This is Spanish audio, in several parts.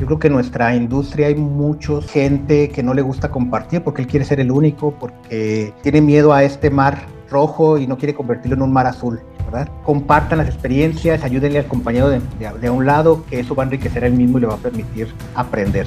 Yo creo que en nuestra industria hay mucha gente que no le gusta compartir porque él quiere ser el único, porque tiene miedo a este mar rojo y no quiere convertirlo en un mar azul. ¿verdad? Compartan las experiencias, ayúdenle al compañero de, de, un lado, que eso va a enriquecer él mismo y le va a permitir aprender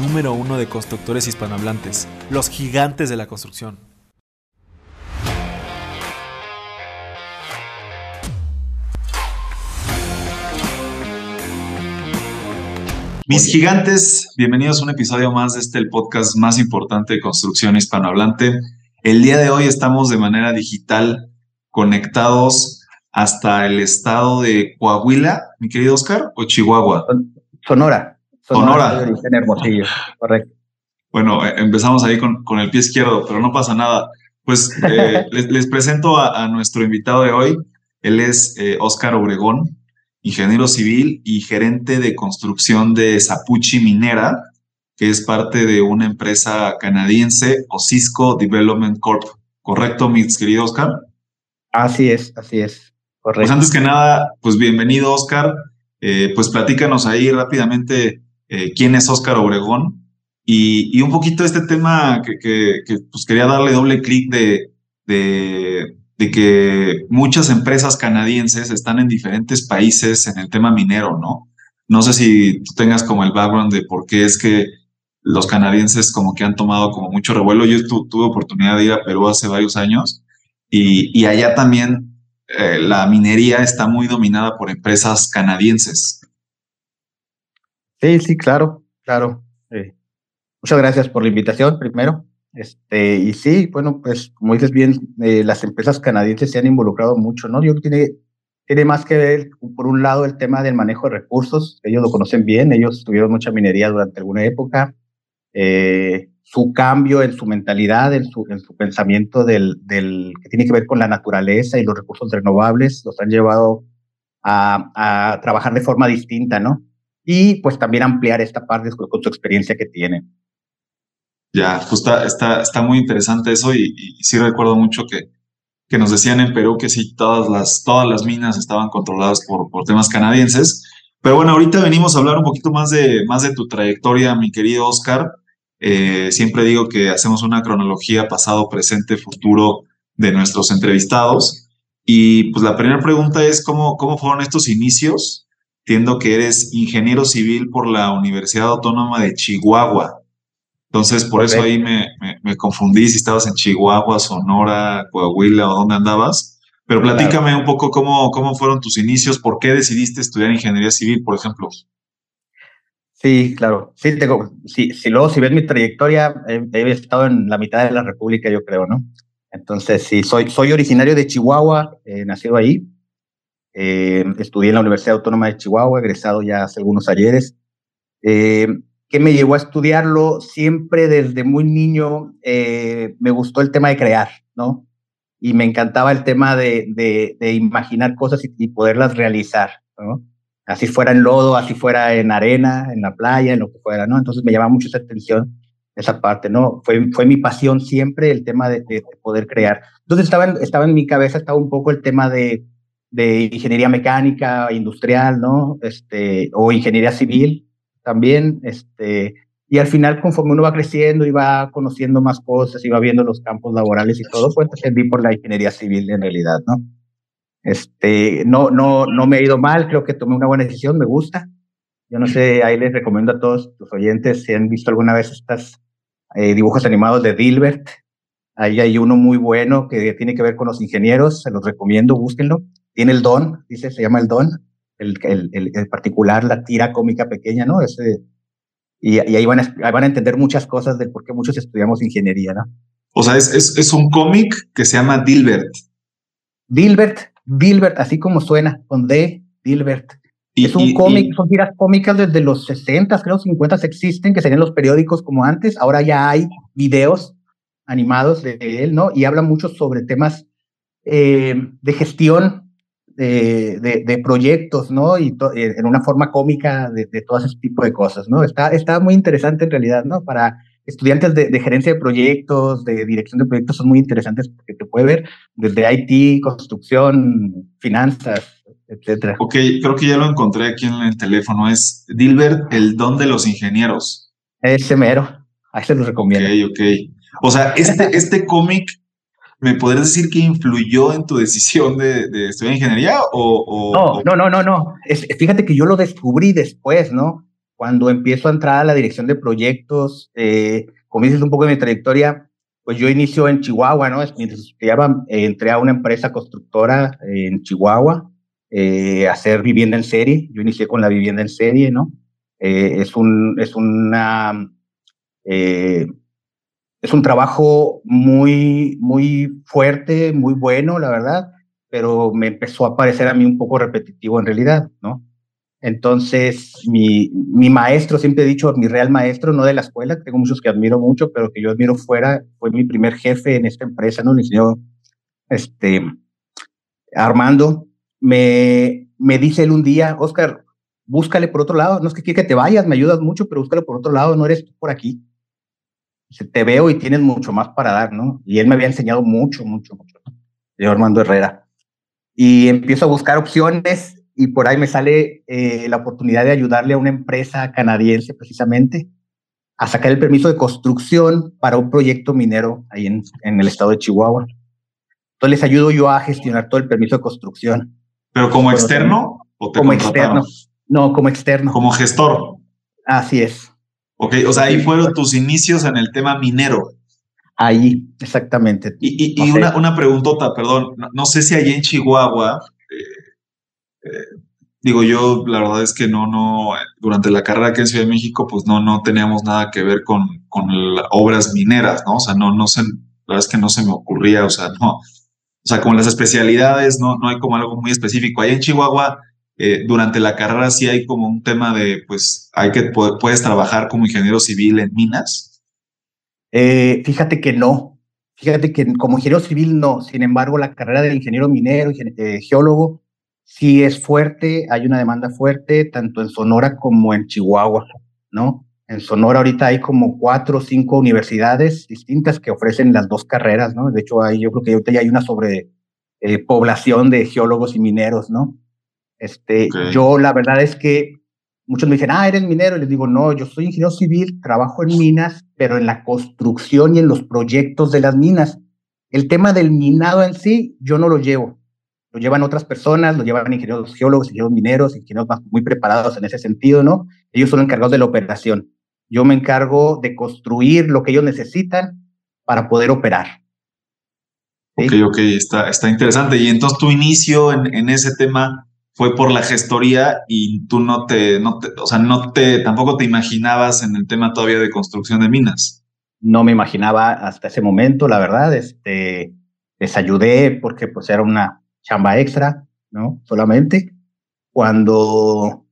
número uno de constructores hispanohablantes, los gigantes de la construcción. Mis gigantes, bienvenidos a un episodio más de este el podcast más importante de construcción hispanohablante. El día de hoy estamos de manera digital conectados hasta el estado de Coahuila, mi querido Oscar, o Chihuahua. Sonora. Sonora. Hermosillo, correcto. Bueno, empezamos ahí con, con, el pie izquierdo, pero no pasa nada. Pues eh, les, les, presento a, a, nuestro invitado de hoy. Él es eh, Oscar Obregón, ingeniero civil y gerente de construcción de Zapuchi Minera, que es parte de una empresa canadiense, Osisco Development Corp. ¿Correcto, mi querido Oscar? Así es, así es. Correcto. Pues antes que nada, pues bienvenido, Oscar. Eh, pues platícanos ahí rápidamente eh, quién es Oscar Obregón y, y, un poquito este tema que, que, que pues quería darle doble clic de, de, de, que muchas empresas canadienses están en diferentes países en el tema minero, ¿no? No sé si tú tengas como el background de por qué es que los canadienses como que han tomado como mucho revuelo. Yo tu, tuve oportunidad de ir a Perú hace varios años y, y allá también eh, la minería está muy dominada por empresas canadienses. Sí, sí, claro, claro. Eh, muchas gracias por la invitación, primero. Este, y sí, bueno, pues como dices bien, eh, las empresas canadienses se han involucrado mucho, ¿no? Yo tiene, tiene más que ver, por un lado, el tema del manejo de recursos. Ellos lo conocen bien, ellos tuvieron mucha minería durante alguna época. Eh, su cambio en su mentalidad, en su, en su pensamiento del, del, que tiene que ver con la naturaleza y los recursos renovables, los han llevado a, a trabajar de forma distinta, ¿no? Y pues también ampliar esta parte con, con su experiencia que tienen. Ya, pues está, está, muy interesante eso y, y, sí recuerdo mucho que, que nos decían en Perú que sí, todas las, todas las minas estaban controladas por, por temas canadienses. Pero bueno, ahorita venimos a hablar un poquito más de, más de tu trayectoria, mi querido Oscar. Eh, siempre digo que hacemos una cronología pasado, presente, futuro de nuestros entrevistados. Y pues la primera pregunta es, ¿cómo, cómo fueron estos inicios? Entiendo que eres ingeniero civil por la Universidad Autónoma de Chihuahua. Entonces, por eso ahí me, me, me, confundí si estabas en Chihuahua, Sonora, Coahuila o dónde andabas. Pero platícame claro. un poco cómo, cómo fueron tus inicios, por qué decidiste estudiar ingeniería civil, por ejemplo. Sí, claro. Sí, tengo, sí, si luego, si ves mi trayectoria, he, he, estado en la mitad de la República, yo creo, ¿no? Entonces, sí, soy, soy originario de Chihuahua, eh, nacido ahí. Eh, estudié en la Universidad Autónoma de Chihuahua, egresado ya hace algunos ayeres. Eh, que me llevó a estudiarlo siempre desde muy niño, eh, me gustó el tema de crear, ¿no? Y me encantaba el tema de, de, de imaginar cosas y, y, poderlas realizar, ¿no? Así fuera en lodo, así fuera en arena, en la playa, en lo que fuera, ¿no? Entonces me llamaba mucho esa atención, esa parte, ¿no? Fue, fue mi pasión siempre el tema de, de poder crear. Entonces estaba estaba en mi cabeza, estaba un poco el tema de, de ingeniería mecánica, industrial, ¿no? Este, o ingeniería civil, también, este, y al final conforme uno va creciendo y va conociendo más cosas y va viendo los campos laborales y todo, pues entendí por la ingeniería civil en realidad, ¿no? Este, no, no, no me ha ido mal, creo que tomé una buena decisión, me gusta. Yo no sé, ahí les recomiendo a todos tus oyentes si han visto alguna vez estos eh, dibujos animados de Dilbert. Ahí hay uno muy bueno que tiene que ver con los ingenieros, se los recomiendo, búsquenlo. Tiene el don, dice, se llama el don el, el, el, particular, la tira cómica pequeña, ¿no? Ese, y, y ahí, van a, ahí van a entender muchas cosas del por qué muchos estudiamos ingeniería, ¿no? O sea, es, es, es un cómic que se llama Dilbert. Dilbert, Dilbert, así como suena, con D, Dilbert. es un cómic, son tiras cómicas desde los 60, creo 50 existen, que serían los periódicos como antes. Ahora ya hay videos animados de él, ¿no? Y habla mucho sobre temas eh, de gestión de, de, proyectos, ¿no? Y eh, en una forma cómica de, de, todo ese tipo de cosas, ¿no? Está, está muy interesante en realidad, ¿no? Para estudiantes de, de, gerencia de proyectos, de dirección de proyectos, son muy interesantes porque te puede ver desde IT, construcción, finanzas, etcétera. Ok, creo que ya lo encontré aquí en el teléfono. Es Dilbert, el don de los ingenieros. Ese mero. Ahí se los recomiendo. Ok, ok. O sea, este, este cómic ¿Me podrías decir que influyó en tu decisión de, estudiar ingeniería o, no, no, no, no, no. fíjate que yo lo descubrí después, ¿no? Cuando empiezo a entrar a la dirección de proyectos, eh, dices un poco de mi trayectoria, pues yo inicio en Chihuahua, ¿no? Mientras estudiaba, eh, entré a una empresa constructora en Chihuahua eh, a hacer vivienda en serie. Yo inicié con la vivienda en serie, ¿no? Eh, es, un, es una es un trabajo muy, muy fuerte, muy bueno, la verdad, pero me empezó a parecer a mí un poco repetitivo en realidad, ¿no? Entonces, mi, mi maestro, siempre he dicho, mi real maestro, no de la escuela, tengo muchos que admiro mucho, pero que yo admiro fuera, fue mi primer jefe en esta empresa, ¿no? El señor este, Armando, me, me dice él un día, Oscar, búscale por otro lado, no es que quiera que te vayas, me ayudas mucho, pero búscale por otro lado, no eres tú por aquí te veo y tienes mucho más para dar, ¿no? Y él me había enseñado mucho, mucho, mucho, yo Armando Herrera. Y empiezo a buscar opciones y por ahí me sale eh, la oportunidad de ayudarle a una empresa canadiense precisamente a sacar el permiso de construcción para un proyecto minero ahí en, en el estado de Chihuahua. Entonces les ayudo yo a gestionar todo el permiso de construcción. ¿Pero como externo o te Como externo. No, como externo. Como gestor. Así es. Ok, o sea, ahí fueron tus inicios en el tema minero. Ahí, exactamente. Y, y, una, una, preguntota, perdón, no, sé si allí en Chihuahua, eh, eh, digo yo, la verdad es que no, no, durante la carrera aquí en Ciudad de México, pues no, no teníamos nada que ver con, con obras mineras, ¿no? O sea, no, no sé, la verdad es que no se me ocurría, o sea, no, o sea, con las especialidades, no, no hay como algo muy específico. Allá en Chihuahua, eh, durante la carrera sí hay como un tema de, pues, hay que, puedes trabajar como ingeniero civil en minas. Eh, fíjate que no, fíjate que como ingeniero civil no, sin embargo la carrera de ingeniero minero, eh, geólogo, sí es fuerte, hay una demanda fuerte, tanto en Sonora como en Chihuahua, ¿no? En Sonora ahorita hay como cuatro o cinco universidades distintas que ofrecen las dos carreras, ¿no? De hecho, hay, yo creo que ahorita ya hay una sobre población de geólogos y mineros, ¿no? Este, Yo la verdad es que muchos me dicen, ah, eres minero, y les digo, no, yo soy ingeniero civil, trabajo en minas, pero en la construcción y en los proyectos de las minas. El tema del minado en sí, yo no lo llevo. Lo llevan otras personas, lo llevan ingenieros geólogos, ingenieros mineros, ingenieros muy preparados en ese sentido, ¿no? Ellos son encargados de la operación. Yo me encargo de construir lo que ellos necesitan para poder operar. Ok, ok, está, está interesante. Y entonces tu inicio en, en ese tema, fue por la gestoría y tú no te, no te, o sea, no te, tampoco te imaginabas en el tema todavía de construcción de minas. No me imaginaba hasta ese momento, la verdad, este, les ayudé porque pues era una chamba extra, ¿no? Solamente. Cuando,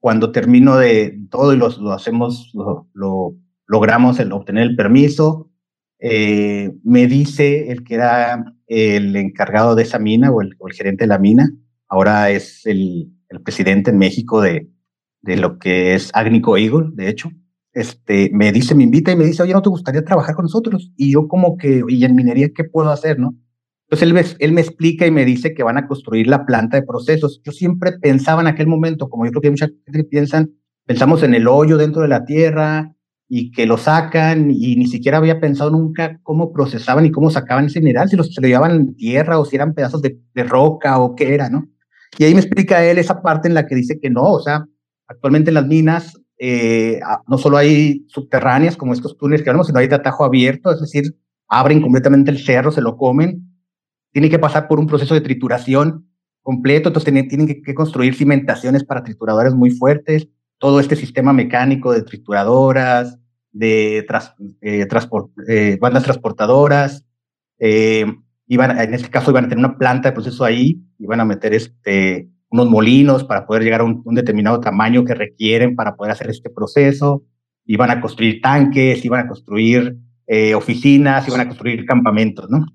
cuando termino de todo y lo, lo hacemos, lo, lo, logramos el obtener el permiso, eh, me dice el que era el encargado de esa mina o el, o el gerente de la mina, ahora es el, presidente en México de, de, lo que es Agnico Eagle, de hecho, este, me dice, me invita y me dice, oye, ¿no te gustaría trabajar con nosotros? Y yo como que, y en minería, ¿qué puedo hacer, no? Entonces él me, explica y me dice que van a construir la planta de procesos. Yo siempre pensaba en aquel momento, como yo creo que mucha gente piensan, pensamos en el hoyo dentro de la tierra y que lo sacan y ni siquiera había pensado nunca cómo procesaban y cómo sacaban ese mineral, si los, se lo llevaban en tierra o si eran pedazos de, de roca o qué era, ¿no? Y ahí me explica él esa parte en la que dice que no, o sea, actualmente en las minas eh, no solo hay subterráneas como estos túneles que hablamos, sino hay de atajo abierto, es decir, abren completamente el cerro, se lo comen, tiene que pasar por un proceso de trituración completo, entonces tienen, que, construir cimentaciones para trituradores muy fuertes, todo este sistema mecánico de trituradoras, de eh, eh, bandas transportadoras, iban, en este caso iban a tener una planta de proceso ahí, iban a meter este, unos molinos para poder llegar a un, determinado tamaño que requieren para poder hacer este proceso, iban a construir tanques, iban a construir eh, oficinas, iban a construir campamentos, ¿no?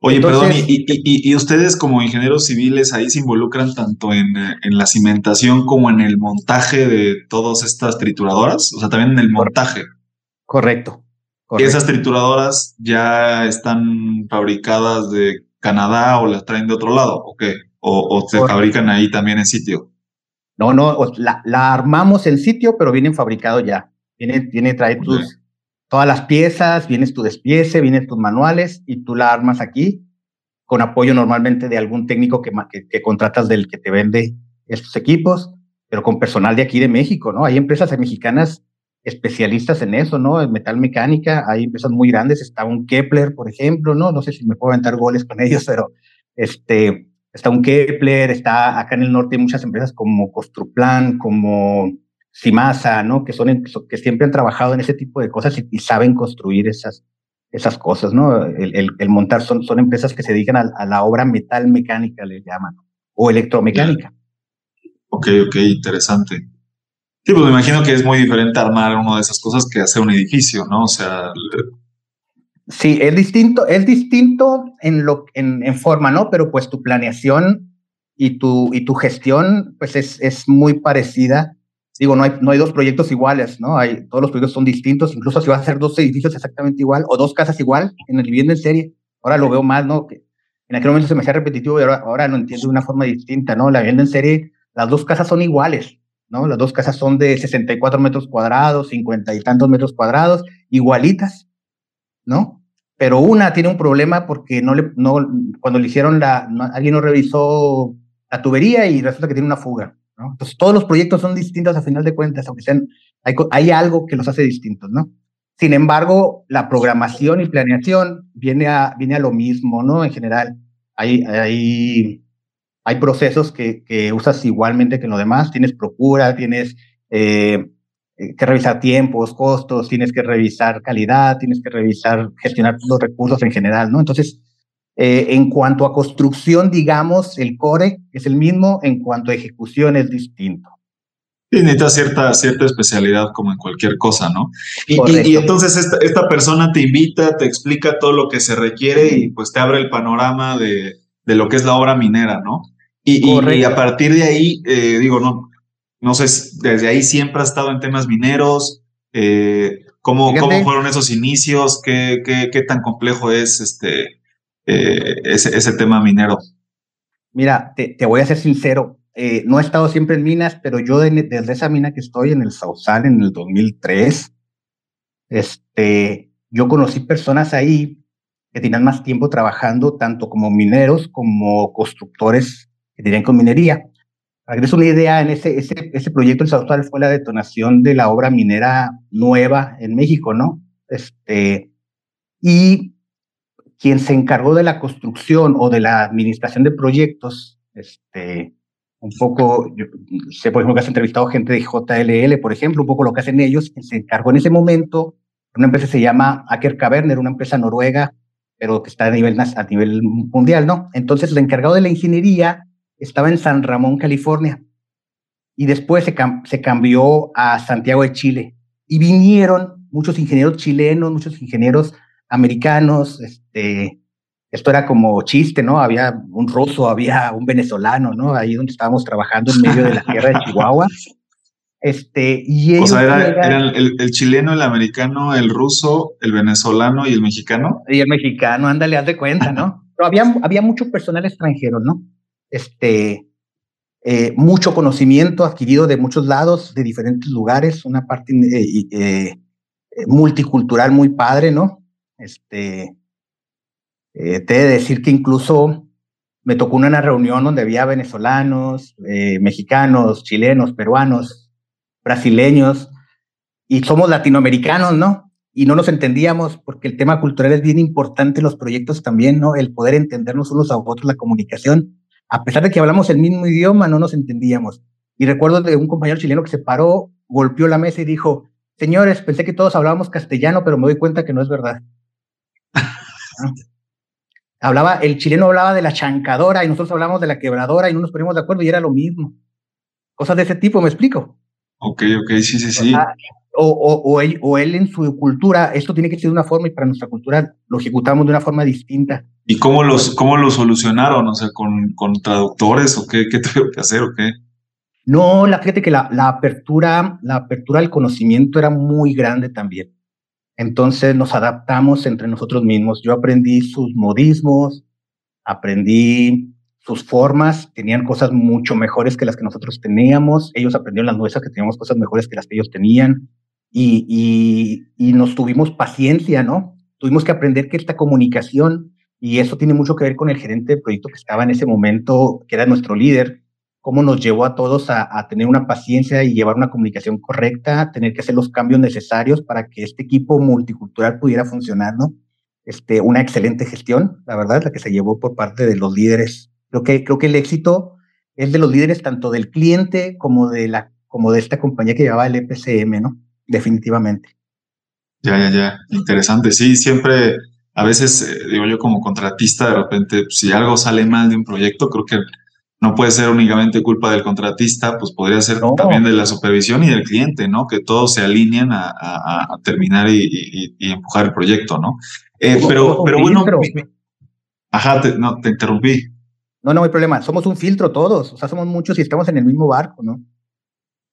Oye, perdón, y, y, ustedes como ingenieros civiles ahí se involucran tanto en, en, la cimentación como en el montaje de todas estas trituradoras? O sea, también en el montaje. Correcto. ¿Y esas trituradoras ya están fabricadas de Canadá o las traen de otro lado? ¿O qué? ¿O, se fabrican ahí también en sitio? No, no, la, la, armamos en sitio, pero vienen fabricados ya. Viene, viene trae tus, todas las piezas, vienes tu despiece, vienen tus manuales y tú la armas aquí con apoyo normalmente de algún técnico que, que, que contratas del que te vende estos equipos, pero con personal de aquí de México, ¿no? Hay empresas mexicanas especialistas en eso, ¿no? En metal mecánica, hay empresas muy grandes, está un Kepler, por ejemplo, ¿no? No sé si me puedo aventar goles con ellos, pero este, está un Kepler, está acá en el norte hay muchas empresas como Costruplan, como Simasa, ¿no? Que son, que siempre han trabajado en ese tipo de cosas y, saben construir esas, esas cosas, ¿no? El, el, montar son, son empresas que se dedican a, la obra metal mecánica, le llaman, o electromecánica. Ok, ok, interesante. Sí, pues me imagino que es muy diferente armar una de esas cosas que hacer un edificio, ¿no? O sea. Sí, es distinto, es distinto en, lo, en, en forma, ¿no? Pero pues tu planeación y tu, y tu gestión, pues es, es muy parecida. Digo, no hay, no hay dos proyectos iguales, ¿no? Hay, todos los proyectos son distintos, incluso si vas a hacer dos edificios exactamente igual o dos casas igual en el vivienda en serie. Ahora lo veo más, ¿no? Que en aquel momento se me hacía repetitivo y ahora, ahora lo entiendo de una forma distinta, ¿no? La vivienda en serie, las dos casas son iguales, ¿no? Las dos casas son de 64 metros cuadrados, 50 y tantos metros cuadrados, igualitas, ¿no? Pero una tiene un problema porque no le, no, cuando le hicieron la, alguien no revisó la tubería y resulta que tiene una fuga, ¿no? Entonces todos los proyectos son distintos a final de cuentas, aunque sean, hay, hay algo que los hace distintos, ¿no? Sin embargo, la programación y planeación viene a, viene a lo mismo, ¿no? En general, hay, hay hay procesos que, que, usas igualmente que en lo demás. Tienes procura, tienes eh, que revisar tiempos, costos, tienes que revisar calidad, tienes que revisar, gestionar los recursos en general, ¿no? Entonces, eh, en cuanto a construcción, digamos, el core es el mismo, en cuanto a ejecución es distinto. Sí, necesita cierta, cierta especialidad como en cualquier cosa, ¿no? Y, y, y entonces esta, esta, persona te invita, te explica todo lo que se requiere y pues te abre el panorama de, de lo que es la obra minera, ¿no? Y, a partir de ahí, eh, digo, no, no sé, desde ahí siempre has estado en temas mineros. Eh, ¿cómo, ¿Cómo fueron esos inicios? ¿Qué, qué, qué tan complejo es este, eh, ese, ese, tema minero? Mira, te, te voy a ser sincero. no he estado siempre en minas, pero yo desde esa mina que estoy en el Sausal en el 2003, este, yo conocí personas ahí que tenían más tiempo trabajando tanto como mineros como constructores que tenían con minería. Para que una idea, en ese, ese, ese proyecto el fue la detonación de la obra minera nueva en México, ¿no? Este, y quien se encargó de la construcción o de la administración de proyectos, este, un poco, yo sé por ejemplo que has entrevistado gente de JLL, por ejemplo, un poco lo que hacen ellos, quien se encargó en ese momento, una empresa se llama Aker Caverner, una empresa noruega, pero que está a nivel, a nivel mundial, ¿no? Entonces, el encargado de la ingeniería estaba en San Ramón, California, y después se, se cambió a Santiago de Chile. Y vinieron muchos ingenieros chilenos, muchos ingenieros americanos, este, esto era como chiste, ¿no? Había un ruso, había un venezolano, ¿no? Ahí donde estábamos trabajando en medio de la tierra de Chihuahua. Este, y o sea, era, el, el, chileno, el americano, el ruso, el venezolano y el mexicano. Y el mexicano, ándale, haz de cuenta, ¿no? Pero había, había mucho personal extranjero, ¿no? Este, eh, mucho conocimiento adquirido de muchos lados, de diferentes lugares, una parte eh, eh, multicultural muy padre, ¿no? Este, te he de decir que incluso me tocó una reunión donde había venezolanos, mexicanos, chilenos, peruanos, brasileños, y somos latinoamericanos, ¿no? Y no nos entendíamos porque el tema cultural es bien importante en los proyectos también, ¿no? El poder entendernos unos a otros, la comunicación a pesar de que hablamos el mismo idioma, no nos entendíamos. Y recuerdo de un compañero chileno que se paró, golpeó la mesa y dijo, señores, pensé que todos hablábamos castellano, pero me doy cuenta que no es verdad. hablaba, el chileno hablaba de la chancadora y nosotros hablábamos de la quebradora y no nos poníamos de acuerdo y era lo mismo. Cosas de ese tipo, ¿me explico? Ok, ok, sí, sí, sí. O, o, o, él, o él en su cultura, esto tiene que ser de una forma y para nuestra cultura lo ejecutamos de una forma distinta. ¿Y cómo, los, cómo lo solucionaron? O sea, ¿con, con traductores o qué, qué tuvo que hacer o qué? No, la, fíjate que la, la, apertura, la apertura al conocimiento era muy grande también. Entonces nos adaptamos entre nosotros mismos. Yo aprendí sus modismos, aprendí sus formas, tenían cosas mucho mejores que las que nosotros teníamos. Ellos aprendieron las nuestras, que teníamos cosas mejores que las que ellos tenían. Y, y, y nos tuvimos paciencia, ¿no? Tuvimos que aprender que esta comunicación, y eso tiene mucho que ver con el gerente de proyecto que estaba en ese momento, que era nuestro líder, cómo nos llevó a todos a, a, tener una paciencia y llevar una comunicación correcta, tener que hacer los cambios necesarios para que este equipo multicultural pudiera funcionar, ¿no? Este, una excelente gestión, la verdad, la que se llevó por parte de los líderes. Creo que, creo que el éxito es de los líderes tanto del cliente como de, la, como de esta compañía que llevaba el EPCM, ¿no? Definitivamente. Ya, ya, ya. Interesante. Sí, siempre, a veces, eh, digo yo como contratista, de repente, si algo sale mal de un proyecto, creo que no puede ser únicamente culpa del contratista, pues podría ser no. también de la supervisión y del cliente, ¿no? Que todos se alineen a, a, a terminar y, y, y, empujar el proyecto, ¿no? Eh, pero, pero bueno, ajá, te, no, te interrumpí. No, no hay problema. Somos un filtro todos, o sea, somos muchos y estamos en el mismo barco, ¿no?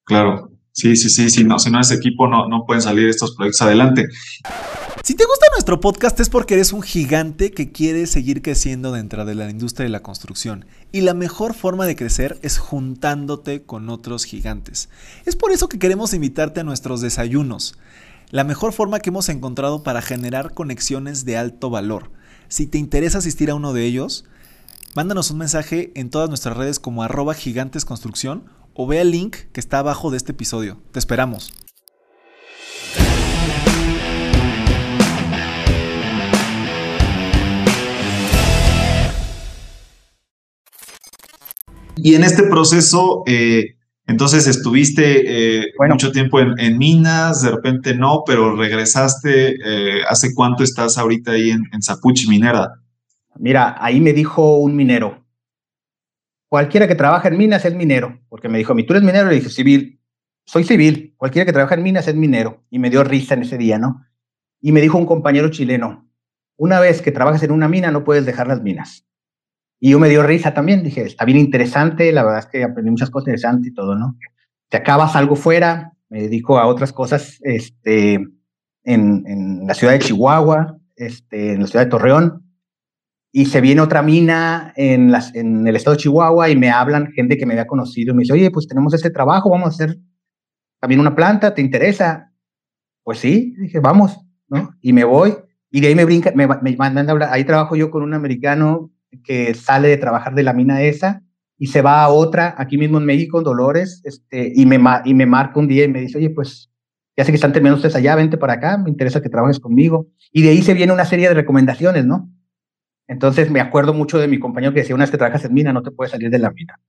Claro, sí, sí, sí, sí, no, si no es equipo no, no pueden salir estos proyectos adelante. Si te gusta nuestro podcast es porque eres un gigante que quiere seguir creciendo dentro de la industria de la construcción. Y la mejor forma de crecer es juntándote con otros gigantes. Es por eso que queremos invitarte a nuestros desayunos. La mejor forma que hemos encontrado para generar conexiones de alto valor. Si te interesa asistir a uno de ellos, mándanos un mensaje en todas nuestras redes como arroba gigantesconstrucción o ve el link que está abajo de este episodio. Te esperamos. Y en este proceso, eh, entonces estuviste eh, bueno. mucho tiempo en, en, minas, de repente no, pero regresaste. Eh, ¿Hace cuánto estás ahorita ahí en, en Zapuchi Minera? Mira, ahí me dijo un minero. Cualquiera que trabaja en minas es minero, porque me dijo, ¿tú eres minero? Le dije, civil. Soy civil. Cualquiera que trabaja en minas es minero. Y me dio risa en ese día, ¿no? Y me dijo un compañero chileno, una vez que trabajas en una mina no puedes dejar las minas. Y yo me dio risa también, dije, está bien interesante, la verdad es que aprendí muchas cosas interesantes y todo, ¿no? Te acabas algo fuera, me dedico a otras cosas este, en, en la ciudad de Chihuahua, este, en la ciudad de Torreón, y se viene otra mina en, el estado de Chihuahua y me hablan gente que me había conocido y me dice, oye, pues tenemos este trabajo, vamos a hacer también una planta, ¿te interesa? Pues sí, dije, vamos, ¿no? Y me voy, y de ahí me brinca, me, me mandan a hablar, ahí trabajo yo con un americano que sale de trabajar de la mina esa y se va a otra aquí mismo en México, en Dolores, este, y, me, y me marca un día y me dice, oye, pues ya sé que están terminando ustedes allá, vente para acá, me interesa que trabajes conmigo. Y de ahí se viene una serie de recomendaciones, ¿no? Entonces me acuerdo mucho de mi compañero que decía, una vez que trabajas en mina, no te puedes salir de la mina.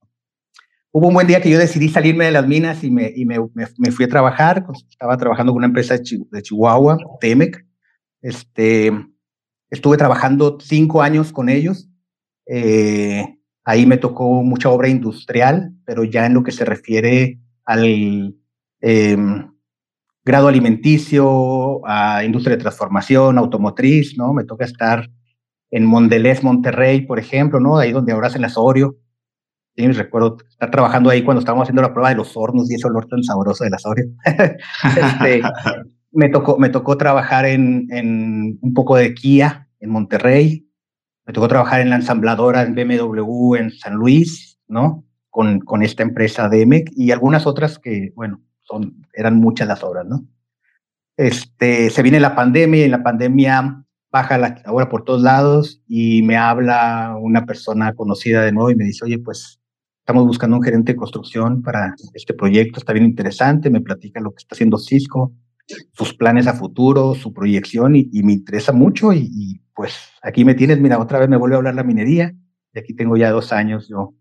Hubo un buen día que yo decidí salirme de las minas y me, fui a trabajar, estaba trabajando con una empresa de, Chi, de Chihuahua, Temec. Este, estuve trabajando cinco años con ellos eh, ahí me tocó mucha obra industrial, pero ya en lo que se refiere al eh, grado alimenticio, a industria de transformación, automotriz, ¿no? Me toca estar en Mondelez, Monterrey, por ejemplo, ¿no? Ahí donde ahora hacen las Oreo. Sí, recuerdo estar trabajando ahí cuando estábamos haciendo la prueba de los hornos y ese olor tan sabroso de las Oreo. este, me, tocó, me tocó trabajar en, en un poco de Kia en Monterrey, me tocó trabajar en la ensambladora en BMW en San Luis, ¿no? Con, con esta empresa DEMEC y algunas otras que, bueno, son, eran muchas las obras, ¿no? Este, se viene la pandemia y en la pandemia baja la obra por todos lados y me habla una persona conocida de nuevo y me dice, oye, pues estamos buscando un gerente de construcción para este proyecto, está bien interesante, me platica lo que está haciendo Cisco, sus planes a futuro, su proyección y, y me interesa mucho y, y, pues aquí me tienes, mira, otra vez me vuelve a hablar la minería y aquí tengo ya dos años, yo,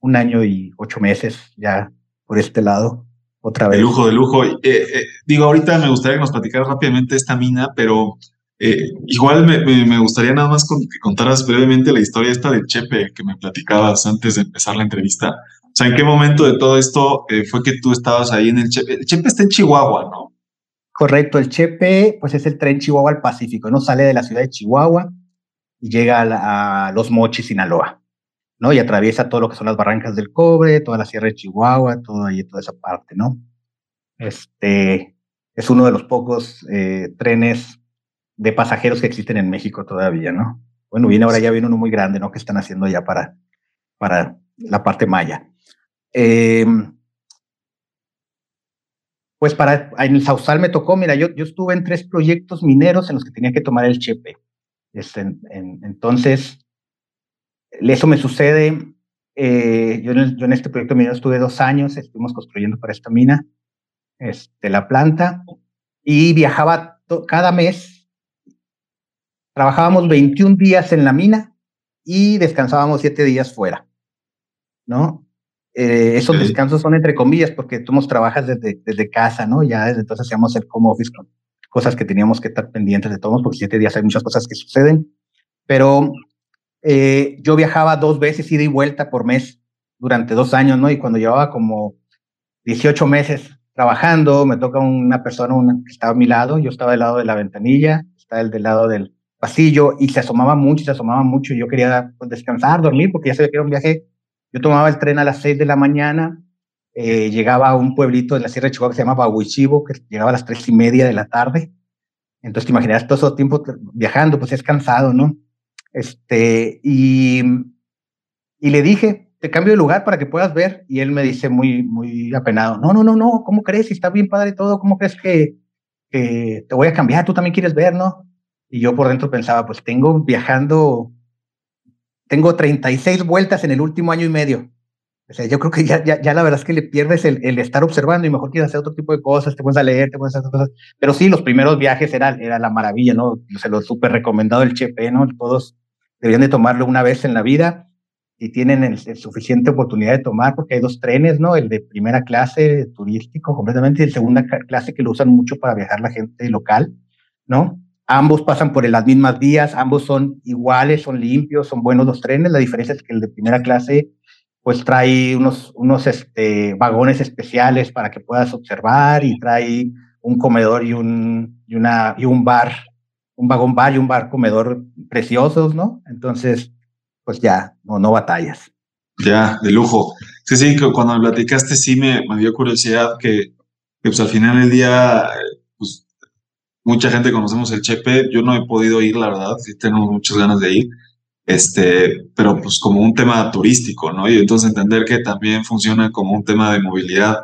un año y ocho meses ya por este lado, otra vez. De lujo, de lujo. Eh, eh, digo, ahorita me gustaría que nos platicaras rápidamente esta mina, pero Eh, igual me, me, gustaría nada más que contaras brevemente la historia esta del Chepe que me platicabas antes de empezar la entrevista. O sea, ¿en qué momento de todo esto eh, fue que tú estabas ahí en el Chepe? El Chepe está en Chihuahua, ¿no? Correcto, el Chepe, pues es el tren Chihuahua al Pacífico, ¿no? Sale de la ciudad de Chihuahua y llega a, Los Mochis, Sinaloa, ¿no? Y atraviesa todo lo que son las barrancas del cobre, toda la sierra de Chihuahua, todo ahí, toda esa parte, ¿no? Este, es uno de los pocos eh, trenes de pasajeros que existen en México todavía, ¿no? Bueno, viene ahora ya viene uno muy grande, ¿no? Que están haciendo ya para, para la parte maya. Eh, pues para, en el Sausal me tocó, mira, yo, yo estuve en tres proyectos mineros en los que tenía que tomar el chepe. Este, entonces, eso me sucede, eh, yo, en yo, en este proyecto minero estuve dos años, estuvimos construyendo para esta mina, este, la planta, y viajaba cada mes, trabajábamos 21 días en la mina y descansábamos 7 días fuera, ¿no? Eh, esos descansos son entre comillas porque tú nos trabajas desde, desde casa, ¿no? Ya desde entonces hacíamos el home office con cosas que teníamos que estar pendientes de todos, porque siete días hay muchas cosas que suceden. Pero eh, yo viajaba dos veces ida y vuelta por mes durante dos años, ¿no? Y cuando llevaba como 18 meses trabajando, me toca una persona que estaba a mi lado, yo estaba del lado de la ventanilla, estaba del lado del pasillo y se asomaba mucho, se asomaba mucho yo quería pues, descansar, dormir, porque ya sabía que era un viaje yo tomaba el tren a las 6 de la mañana, eh, llegaba a un pueblito de la Sierra de Chihuahua que se llama Bahuichivo, que llegaba a las 3 y media de la tarde. Entonces, te imaginas todo ese tiempo viajando, pues es cansado, ¿no? Este, y, y le dije, te cambio de lugar para que puedas ver. Y él me dice muy, muy apenado, no, no, no, no, ¿cómo crees? Si está bien padre todo, ¿cómo crees que, que te voy a cambiar? Tú también quieres ver, ¿no? Y yo por dentro pensaba, pues tengo viajando tengo 36 vueltas en el último año y medio. O sea, yo creo que ya, ya, ya la verdad es que le pierdes el, el, estar observando y mejor quieres hacer otro tipo de cosas, te pones a leer, te pones a hacer cosas. Pero sí, los primeros viajes era, era la maravilla, ¿no? Se lo súper recomendado el Chepe, ¿no? Todos deberían de tomarlo una vez en la vida y tienen el, suficiente oportunidad de tomar porque hay dos trenes, ¿no? El de primera clase turístico completamente y el segunda clase que lo usan mucho para viajar la gente local, ¿no? Ambos pasan por las mismas vías, ambos son iguales, son limpios, son buenos los trenes. La diferencia es que el de primera clase pues trae unos, unos este, vagones especiales para que puedas observar y trae un comedor y un, y una, y un bar, un vagón bar y un bar comedor preciosos, ¿no? Entonces, pues ya, no, no batallas. Ya, de lujo. Sí, sí, que cuando me platicaste sí me, me dio curiosidad que, que pues al final del día mucha gente conocemos el Chepe, yo no he podido ir, la verdad, sí tengo muchas ganas de ir, este, pero pues como un tema turístico, ¿no? Y entonces entender que también funciona como un tema de movilidad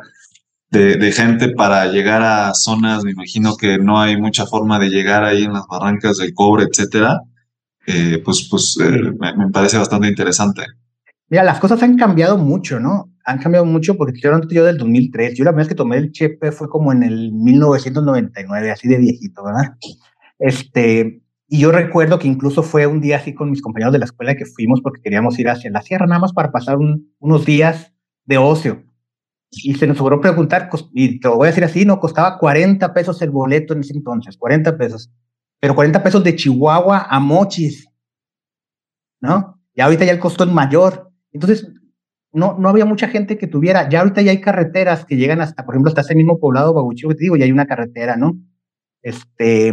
de, gente para llegar a zonas, me imagino que no hay mucha forma de llegar ahí en las barrancas del cobre, etcétera, eh, pues, pues eh, me, parece bastante interesante. Mira, las cosas han cambiado mucho, ¿no? Han cambiado mucho porque yo, yo del 2003. Yo la primera vez que tomé el chepe fue como en el 1999, así de viejito, ¿verdad? Este, y yo recuerdo que incluso fue un día así con mis compañeros de la escuela que fuimos porque queríamos ir hacia la sierra nada más para pasar unos días de ocio. Y se nos sobró preguntar, y te lo voy a decir así, no costaba 40 pesos el boleto en ese entonces, 40 pesos. Pero 40 pesos de Chihuahua a Mochis, ¿no? Y ahorita ya el costo es mayor. Entonces, no, no había mucha gente que tuviera, ya ahorita ya hay carreteras que llegan hasta, por ejemplo, hasta ese mismo poblado Baguchillo que te digo, ya hay una carretera, ¿no? Este,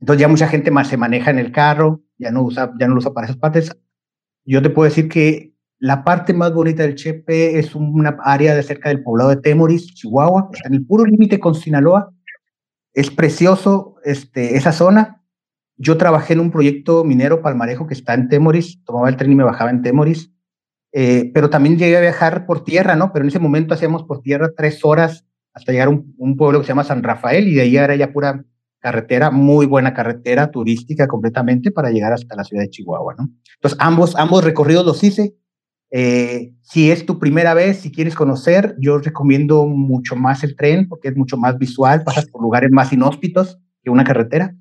entonces ya mucha gente más se maneja en el carro, ya no usa, ya no lo usa para esas partes. Yo te puedo decir que la parte más bonita del Chepe es una área de cerca del poblado de Temoris, Chihuahua, está en el puro límite con Sinaloa. Es precioso este, esa zona. Yo trabajé en un proyecto minero palmarejo que está en Temoris, tomaba el tren y me bajaba en Temoris. Eh, pero también llegué a viajar por tierra, ¿no? Pero en ese momento hacíamos por tierra tres horas hasta llegar a un, pueblo que se llama San Rafael y de ahí era ya pura carretera, muy buena carretera turística completamente para llegar hasta la ciudad de Chihuahua, ¿no? Entonces, ambos, ambos recorridos los hice. Eh, si es tu primera vez, si quieres conocer, yo recomiendo mucho más el tren porque es mucho más visual, pasas por lugares más inhóspitos que una carretera.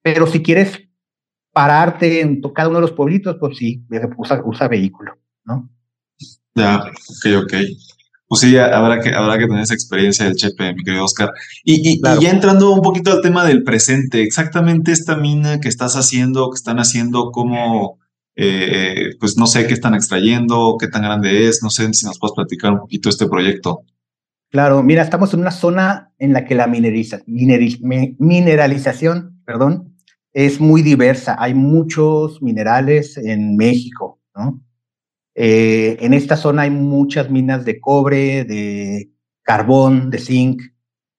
Pero si quieres pararte en cada uno de los pueblitos, pues sí, usa, usa vehículo. ¿No? Ya, ok, ok. pues sí, habrá que, habrá que tener esa experiencia del Chepe, mi querido Oscar. Y, ya entrando un poquito al tema del presente, exactamente esta mina que estás haciendo, que están haciendo, cómo, eh, pues no sé qué están extrayendo, qué tan grande es, no sé si nos puedes platicar un poquito este proyecto. Claro, mira, estamos en una zona en la que la mineriza, mineralización, perdón, es muy diversa. Hay muchos minerales en México, ¿no? Eh, en esta zona hay muchas minas de cobre, de carbón, de zinc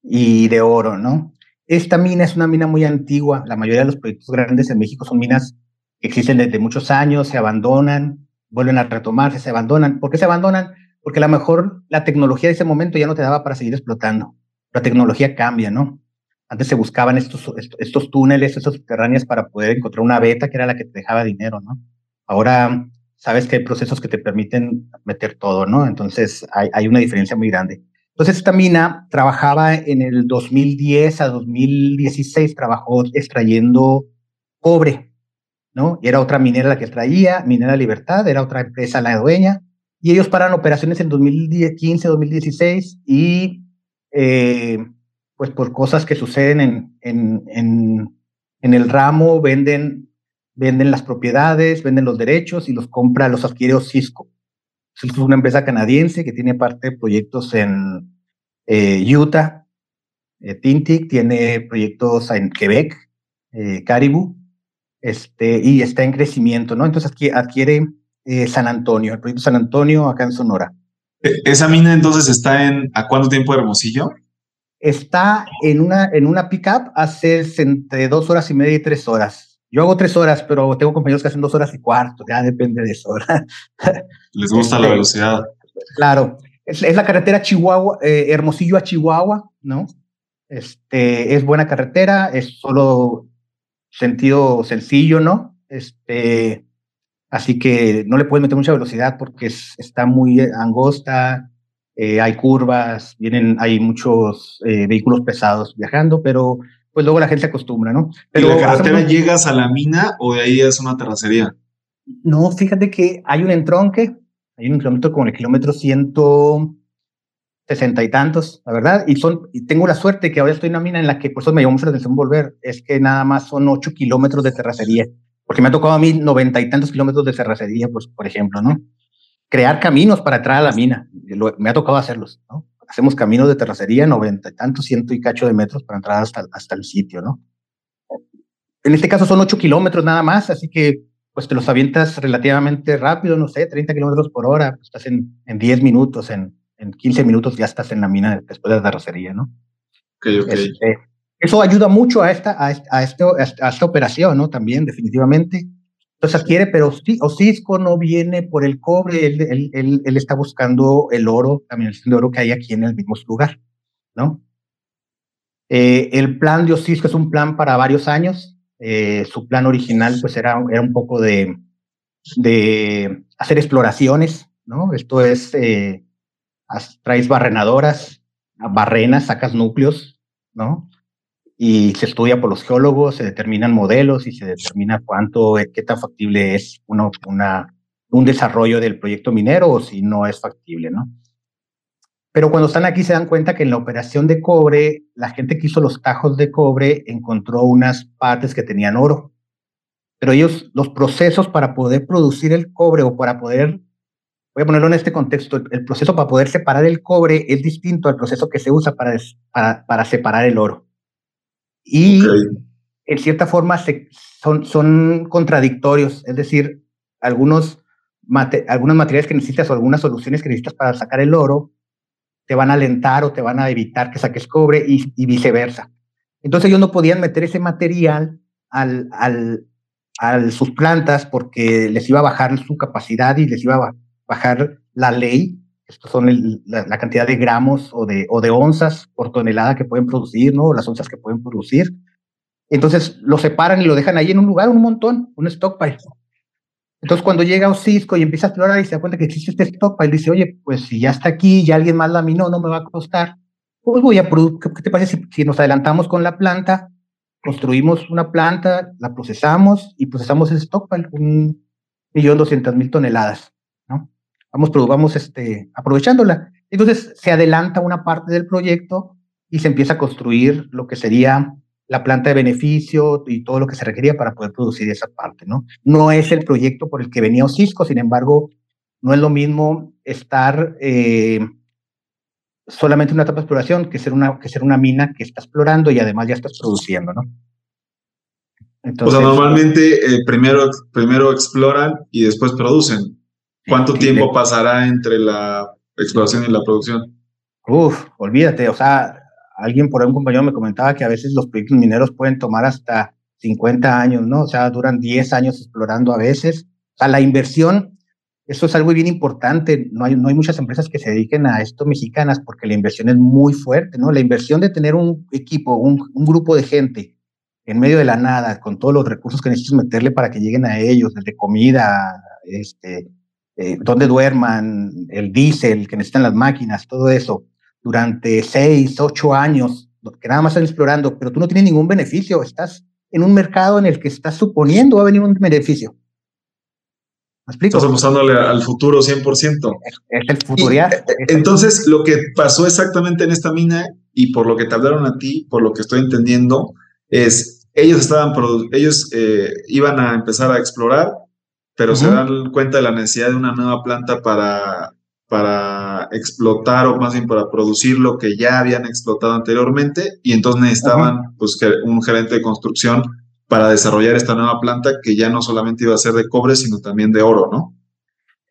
y de oro, ¿no? Esta mina es una mina muy antigua. La mayoría de los proyectos grandes en México son minas que existen desde muchos años, se abandonan, vuelven a retomarse, se abandonan. ¿Por qué se abandonan? Porque a lo mejor la tecnología de ese momento ya no te daba para seguir explotando. La tecnología cambia, ¿no? Antes se buscaban estos, estos túneles, estos subterráneos para poder encontrar una beta que era la que te dejaba dinero, ¿no? Ahora sabes que hay procesos que te permiten meter todo, ¿no? Entonces hay, hay una diferencia muy grande. Entonces esta mina trabajaba en el 2010 a 2016, trabajó extrayendo cobre, ¿no? Y era otra minera la que extraía, Minera Libertad, era otra empresa la dueña, y ellos paran operaciones en 2015, 2016, y eh, pues por cosas que suceden en, en, en, en el ramo, venden venden las propiedades, venden los derechos y los compra, los adquiere Cisco. Es una empresa canadiense que tiene parte de proyectos en eh, Utah, eh, Tintic, tiene proyectos en Quebec, eh, Caribou, este, y está en crecimiento, ¿no? Entonces adquiere, San Antonio, el proyecto San Antonio acá en Sonora. E, ¿Esa mina entonces está en a cuánto tiempo de Hermosillo? Está en una, en una pickup hace entre dos horas y media y tres horas. Yo hago tres horas, pero tengo compañeros que hacen dos horas y cuarto, ya depende de eso. Les gusta la velocidad. Claro, es, la carretera Chihuahua, eh, Hermosillo a Chihuahua, ¿no? Este, es buena carretera, es solo sentido sencillo, ¿no? Este, así que no le puedes meter mucha velocidad porque está muy angosta, eh, hay curvas, vienen, hay muchos eh, vehículos pesados viajando, pero pues luego la gente se acostumbra, ¿no? Pero ¿Y la carretera llegas a la mina o de ahí es una terracería? No, fíjate que hay un entronque, hay un kilómetro como el kilómetro ciento sesenta y tantos, la verdad, y son, y tengo la suerte que ahora estoy en una mina en la que por eso me llamó mucho la atención volver, es que nada más son ocho kilómetros de terracería, porque me ha tocado a mí noventa y tantos kilómetros de terracería, pues, por ejemplo, ¿no? Crear caminos para entrar a la mina, me ha tocado hacerlos, ¿no? Hacemos caminos de terracería, noventa y tantos, ciento y cacho de metros para entrar hasta, hasta el sitio, ¿no? En este caso son ocho kilómetros nada más, así que pues te los avientas relativamente rápido, no sé, 30 kilómetros por hora, pues, estás en, en 10 minutos, en, en 15 minutos ya estás en la mina después de la terracería, ¿no? Okay, okay. Este, eso ayuda mucho a esta, a, a, esto, a esta operación, ¿no? También, definitivamente. Entonces adquiere, pero Cisco no viene por el cobre, él, está buscando el oro, también el oro que hay aquí en el mismo lugar, ¿no? Eh, el plan de Osisco es un plan para varios años. Eh, su plan original, pues, era, un poco de, de hacer exploraciones, ¿no? Esto es, eh, traes barrenadoras, barrenas, sacas núcleos, ¿no? Y se estudia por los geólogos, se determinan modelos y se determina cuánto, eh, qué tan factible es una, una, un desarrollo del proyecto minero o si no es factible, ¿no? Pero cuando están aquí se dan cuenta que en la operación de cobre, la gente que hizo los tajos de cobre encontró unas partes que tenían oro. Pero ellos, los procesos para poder producir el cobre o para poder, voy a ponerlo en este contexto, el proceso para poder separar el cobre es distinto al proceso que se usa para, para, para separar el oro. Y en cierta forma son, son contradictorios, es decir, algunos, algunos materiales que necesitas o algunas soluciones que necesitas para sacar el oro te van a alentar o te van a evitar que saques cobre y, y viceversa. Entonces ellos no podían meter ese material al, al, a sus plantas porque les iba a bajar su capacidad y les iba a bajar la ley estos son la, cantidad de gramos o de, o de onzas por tonelada que pueden producir, ¿no? Las onzas que pueden producir. Entonces lo separan y lo dejan ahí en un lugar, un montón, un stockpile. Entonces cuando llega un Cisco y empieza a explorar y se da cuenta que existe este stockpile, dice, oye, pues si ya está aquí, ya alguien más la minó, no me va a costar. Pues voy a ¿qué te parece si, si nos adelantamos con la planta, construimos una planta, la procesamos y procesamos ese stockpile, un millón doscientas mil toneladas vamos, vamos este, aprovechándola. Entonces se adelanta una parte del proyecto y se empieza a construir lo que sería la planta de beneficio y todo lo que se requería para poder producir esa parte, ¿no? No es el proyecto por el que venía Osisco, sin embargo, no es lo mismo estar eh, solamente en una etapa de exploración que ser una, que ser una mina que está explorando y además ya estás produciendo, ¿no? Entonces, o sea, normalmente eh, primero, primero exploran y después producen. ¿Cuánto tiempo pasará entre la exploración y la producción? Uf, olvídate, o sea, alguien por ahí, un compañero me comentaba que a veces los proyectos mineros pueden tomar hasta 50 años, ¿no? O sea, duran 10 años explorando a veces. O sea, la inversión, eso es algo bien importante. No hay, no hay muchas empresas que se dediquen a esto mexicanas porque la inversión es muy fuerte, ¿no? La inversión de tener un equipo, un, un grupo de gente en medio de la nada, con todos los recursos que necesitas meterle para que lleguen a ellos, desde comida, este, eh, donde duerman, el diésel que necesitan las máquinas, todo eso, durante seis, ocho años, que nada más están explorando, pero tú no tienes ningún beneficio, estás en un mercado en el que estás suponiendo va a venir un beneficio. ¿Me explico? Estás apostándole al futuro 100%. Es, el futuro. Eh, entonces, lo que pasó exactamente en esta mina, y por lo que te hablaron a ti, por lo que estoy entendiendo, es, ellos estaban, ellos eh, iban a empezar a explorar, pero se dan cuenta de la necesidad de una nueva planta para, para explotar o más bien para producir lo que ya habían explotado anteriormente y entonces necesitaban pues, un gerente de construcción para desarrollar esta nueva planta que ya no solamente iba a ser de cobre, sino también de oro, ¿no?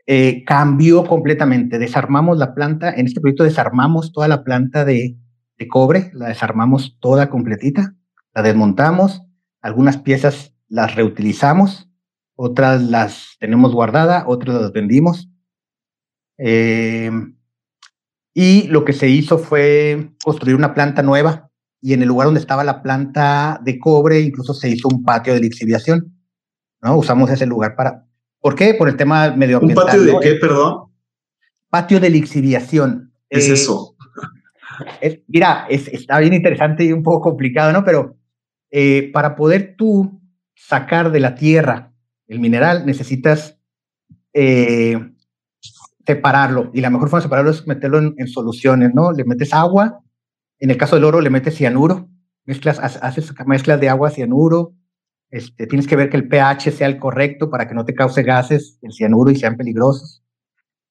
Eh, cambió completamente. Desarmamos la planta, en este proyecto desarmamos toda la planta de, de cobre, la desarmamos toda completita la desmontamos, algunas piezas las reutilizamos, otras las tenemos guardada, otras las vendimos. Em, y lo que se hizo fue construir una planta nueva y en el lugar donde estaba la planta de cobre incluso se hizo un patio de lixiviación. ¿no? Usamos ese lugar para... ¿Por qué? Por el tema medioambiental. ¿Un patio de qué, perdón? Patio de lixiviación. ¿Qué es eso? mira, está bien interesante y un poco complicado, ¿no? Pero eh, para poder tú sacar de la tierra el mineral, necesitas eh, separarlo. Y la mejor forma de separarlo es meterlo en, soluciones, ¿no? Le metes agua, en el caso del oro le metes cianuro, mezclas, haces mezclas de agua, cianuro, este, tienes que ver que el pH sea el correcto para que no te cause gases el cianuro y sean peligrosos,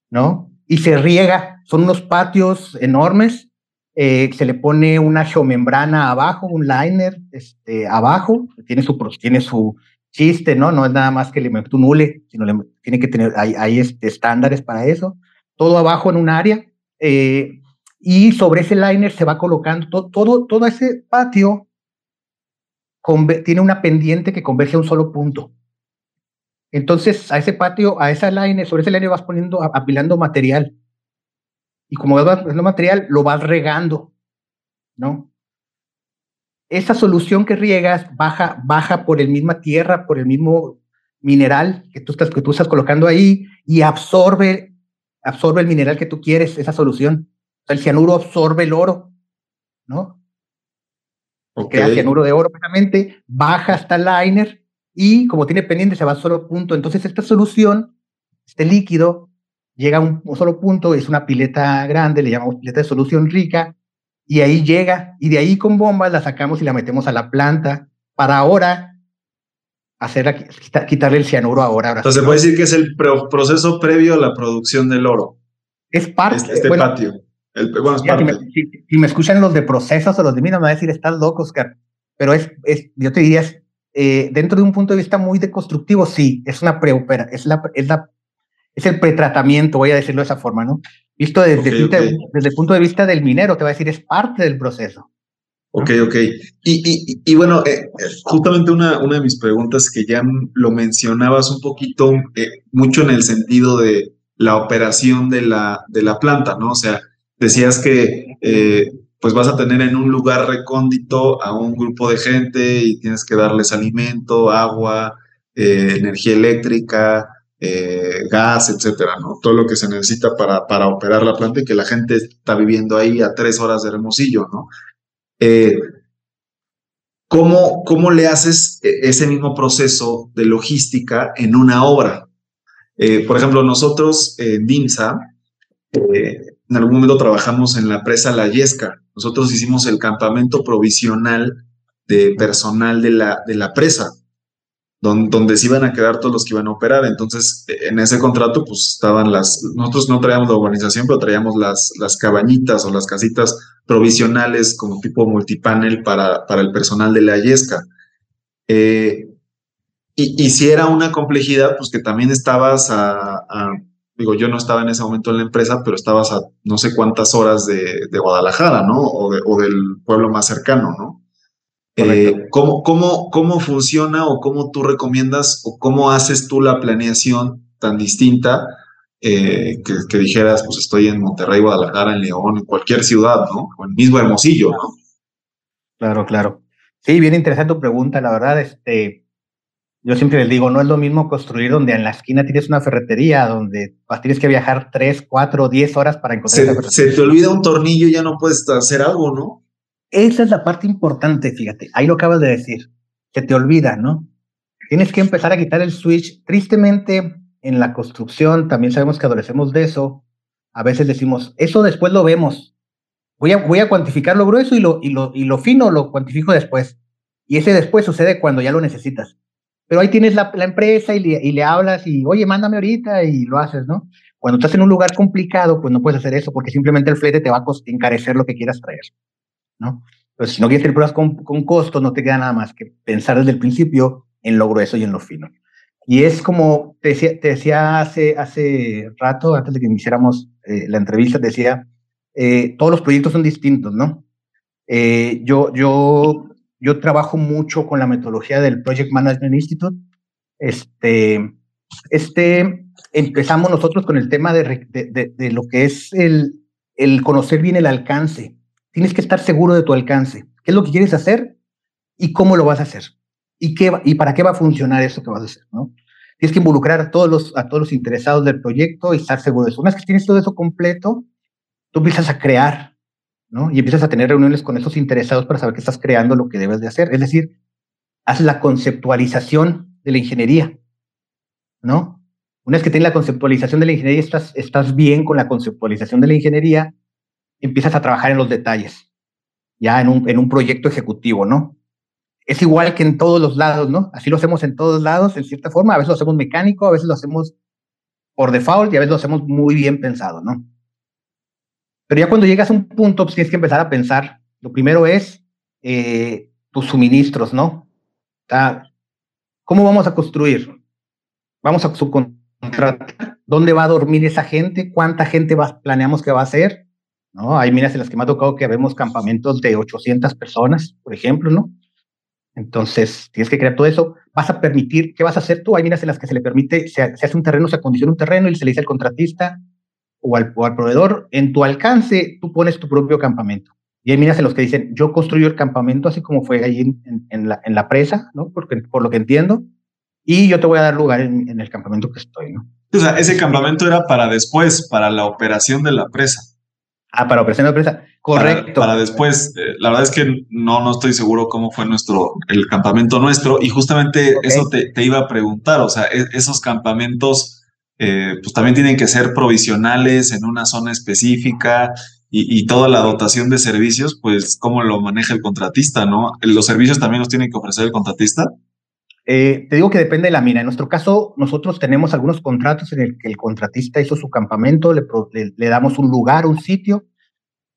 ¿no? Y se riega, son unos patios enormes eh, se le pone una geomembrana abajo, un liner este, abajo, tiene su, tiene su chiste, ¿no? No es nada más que le meto un hule, sino tiene que tener, hay, este, estándares para eso. Todo abajo en un área. Eh, y sobre ese liner se va colocando todo, todo, ese patio tiene una pendiente que converge a un solo punto. Entonces, a ese patio, a esa liner, sobre ese liner vas poniendo, apilando material y como es lo material, lo vas regando, ¿no? Esa solución que riegas baja, baja por el misma tierra, por el mismo mineral que tú estás, que tú estás colocando ahí y absorbe, absorbe el mineral que tú quieres, esa solución. el cianuro absorbe el oro, ¿no? Okay. Queda cianuro de oro plenamente, baja hasta el liner y como tiene pendiente se va a solo punto. Entonces esta solución, este líquido, llega a un, solo punto, es una pileta grande, le llamamos pileta de solución rica, y ahí llega, y de ahí con bombas la sacamos y la metemos a la planta para ahora hacer quitarle el cianuro ahora. Entonces se puede decir que es el proceso previo a la producción del oro. Es parte. Este, este patio. El, bueno, es parte. Si, me, escuchan los de procesos o los de mí, no me van a decir, estás loco, Oscar. Pero es, es yo te diría, eh, dentro de un punto de vista muy deconstructivo, sí, es una preopera, es la, es la es el pretratamiento, voy a decirlo de esa forma, ¿no? Visto desde, desde el punto de vista del minero, te va a decir, es parte del proceso. Ok, ok. Y, y, bueno, eh, justamente una, una de mis preguntas que ya lo mencionabas un poquito, eh, mucho en el sentido de la operación de la, de la planta, ¿no? O sea, decías que eh, pues vas a tener en un lugar recóndito a un grupo de gente y tienes que darles alimento, agua, energía eléctrica, eh, gas, etcétera, ¿no? Todo lo que se necesita para, para operar la planta y que la gente está viviendo ahí a tres horas de Hermosillo, ¿no? Eh, ¿cómo, ¿Cómo le haces e, ese mismo proceso de logística en una obra? Eh, por ejemplo, nosotros en DIMSA en algún momento trabajamos en la presa La Yesca. Nosotros hicimos el campamento provisional de personal de la, de la presa, donde, donde, se iban a quedar todos los que iban a operar. Entonces, en ese contrato, pues estaban las, nosotros no traíamos la urbanización, pero traíamos las, las cabañitas o las casitas provisionales como tipo multipanel para, para el personal de la Yesca. Eh, y, y, si era una complejidad, pues que también estabas a, digo, yo no estaba en ese momento en la empresa, pero estabas a no sé cuántas horas de, de Guadalajara, ¿no? O, o, del pueblo más cercano, ¿no? Eh, ¿cómo, cómo, ¿Cómo funciona o cómo tú recomiendas o cómo haces tú la planeación tan distinta eh, que, que, dijeras, pues estoy en Monterrey, Guadalajara, en León, en cualquier ciudad, ¿no? O en mismo Hermosillo, ¿no? Claro, claro. Sí, bien interesante tu pregunta, la verdad, este, yo siempre les digo, no es lo mismo construir donde en la esquina tienes una ferretería, donde tienes que viajar tres, cuatro, diez horas para encontrar. Se, se te olvida un tornillo y ya no puedes hacer algo, ¿no? Esa es la parte importante, fíjate, ahí lo acabas de decir, se te olvida, ¿no? Tienes que empezar a quitar el switch. Tristemente, en la construcción también sabemos que adolecemos de eso. A veces decimos, eso después lo vemos. Voy a, voy a cuantificar lo grueso y lo, y, lo, y lo fino lo cuantifico después. Y ese después sucede cuando ya lo necesitas. Pero ahí tienes la, empresa y le, y le, hablas y, oye, mándame ahorita y lo haces, ¿no? Cuando estás en un lugar complicado, pues no puedes hacer eso porque simplemente el flete te va a encarecer lo que quieras traer, ¿no? Pero si no quieres tener pruebas con, con costos, no te queda nada más que pensar desde el principio en lo grueso y en lo fino. Y es como te decía, te decía hace, hace rato, antes de que iniciáramos eh, la entrevista, te decía, eh, todos los proyectos son distintos, ¿no? Eh, yo, yo yo trabajo mucho con la metodología del Project Management Institute. Este, este, empezamos nosotros con el tema de, de, de, lo que es el, el conocer bien el alcance. Tienes que estar seguro de tu alcance. ¿Qué es lo que quieres hacer y cómo lo vas a hacer? ¿Y, qué, y para qué va a funcionar eso que vas a hacer? ¿no? Tienes que involucrar a todos, los, a todos los interesados del proyecto y estar seguro de eso. Una vez que tienes todo eso completo, tú empiezas a crear ¿no? Y empiezas a tener reuniones con esos interesados para saber que estás creando lo que debes de hacer. Es decir, haz la conceptualización de la ingeniería, ¿no? Una vez que tienes la conceptualización de la ingeniería, estás, estás bien con la conceptualización de la ingeniería, empiezas a trabajar en los detalles, ya en un, en un proyecto ejecutivo, ¿no? Es igual que en todos los lados, ¿no? Así lo hacemos en todos lados, en cierta forma. A veces lo hacemos mecánico, a veces lo hacemos por default y a veces lo hacemos muy bien pensado, ¿no? Pero ya cuando llegas a un punto, pues tienes que empezar a pensar. Lo primero es eh, tus suministros, ¿no? ¿Cómo vamos a construir? Vamos a subcontratar. ¿Dónde va a dormir esa gente? ¿Cuánta gente va, planeamos que va a ser? ¿No? Hay minas en las que me ha tocado que vemos campamentos de 800 personas, por ejemplo, ¿no? Entonces, tienes que crear todo eso. Vas a permitir, ¿qué vas a hacer tú? Hay minas en las que se le permite, se, se hace un terreno, se acondiciona un terreno y se le dice al contratista, o al, al, proveedor, en tu alcance, tú pones tu propio campamento. Y hay minas en los que dicen, yo construyo el campamento así como fue ahí en, la, en la, presa, ¿no? Porque, por lo que entiendo, y yo te voy a dar lugar en, el campamento que estoy, ¿no? O sea, ese campamento era para después, para la operación de la presa. Ah, para operación de presa, correcto. Para, para después, eh, la verdad es que no, no estoy seguro cómo fue nuestro, el campamento nuestro, y justamente okay. eso te, te, iba a preguntar, o sea, es, esos campamentos eh, pues también tienen que ser provisionales en una zona específica y, y, toda la dotación de servicios, pues cómo lo maneja el contratista, ¿no? ¿Los servicios también los tiene que ofrecer el contratista? Eh, te digo que depende de la mina. En nuestro caso, nosotros tenemos algunos contratos en el que el contratista hizo su campamento, le, le, le damos un lugar, un sitio,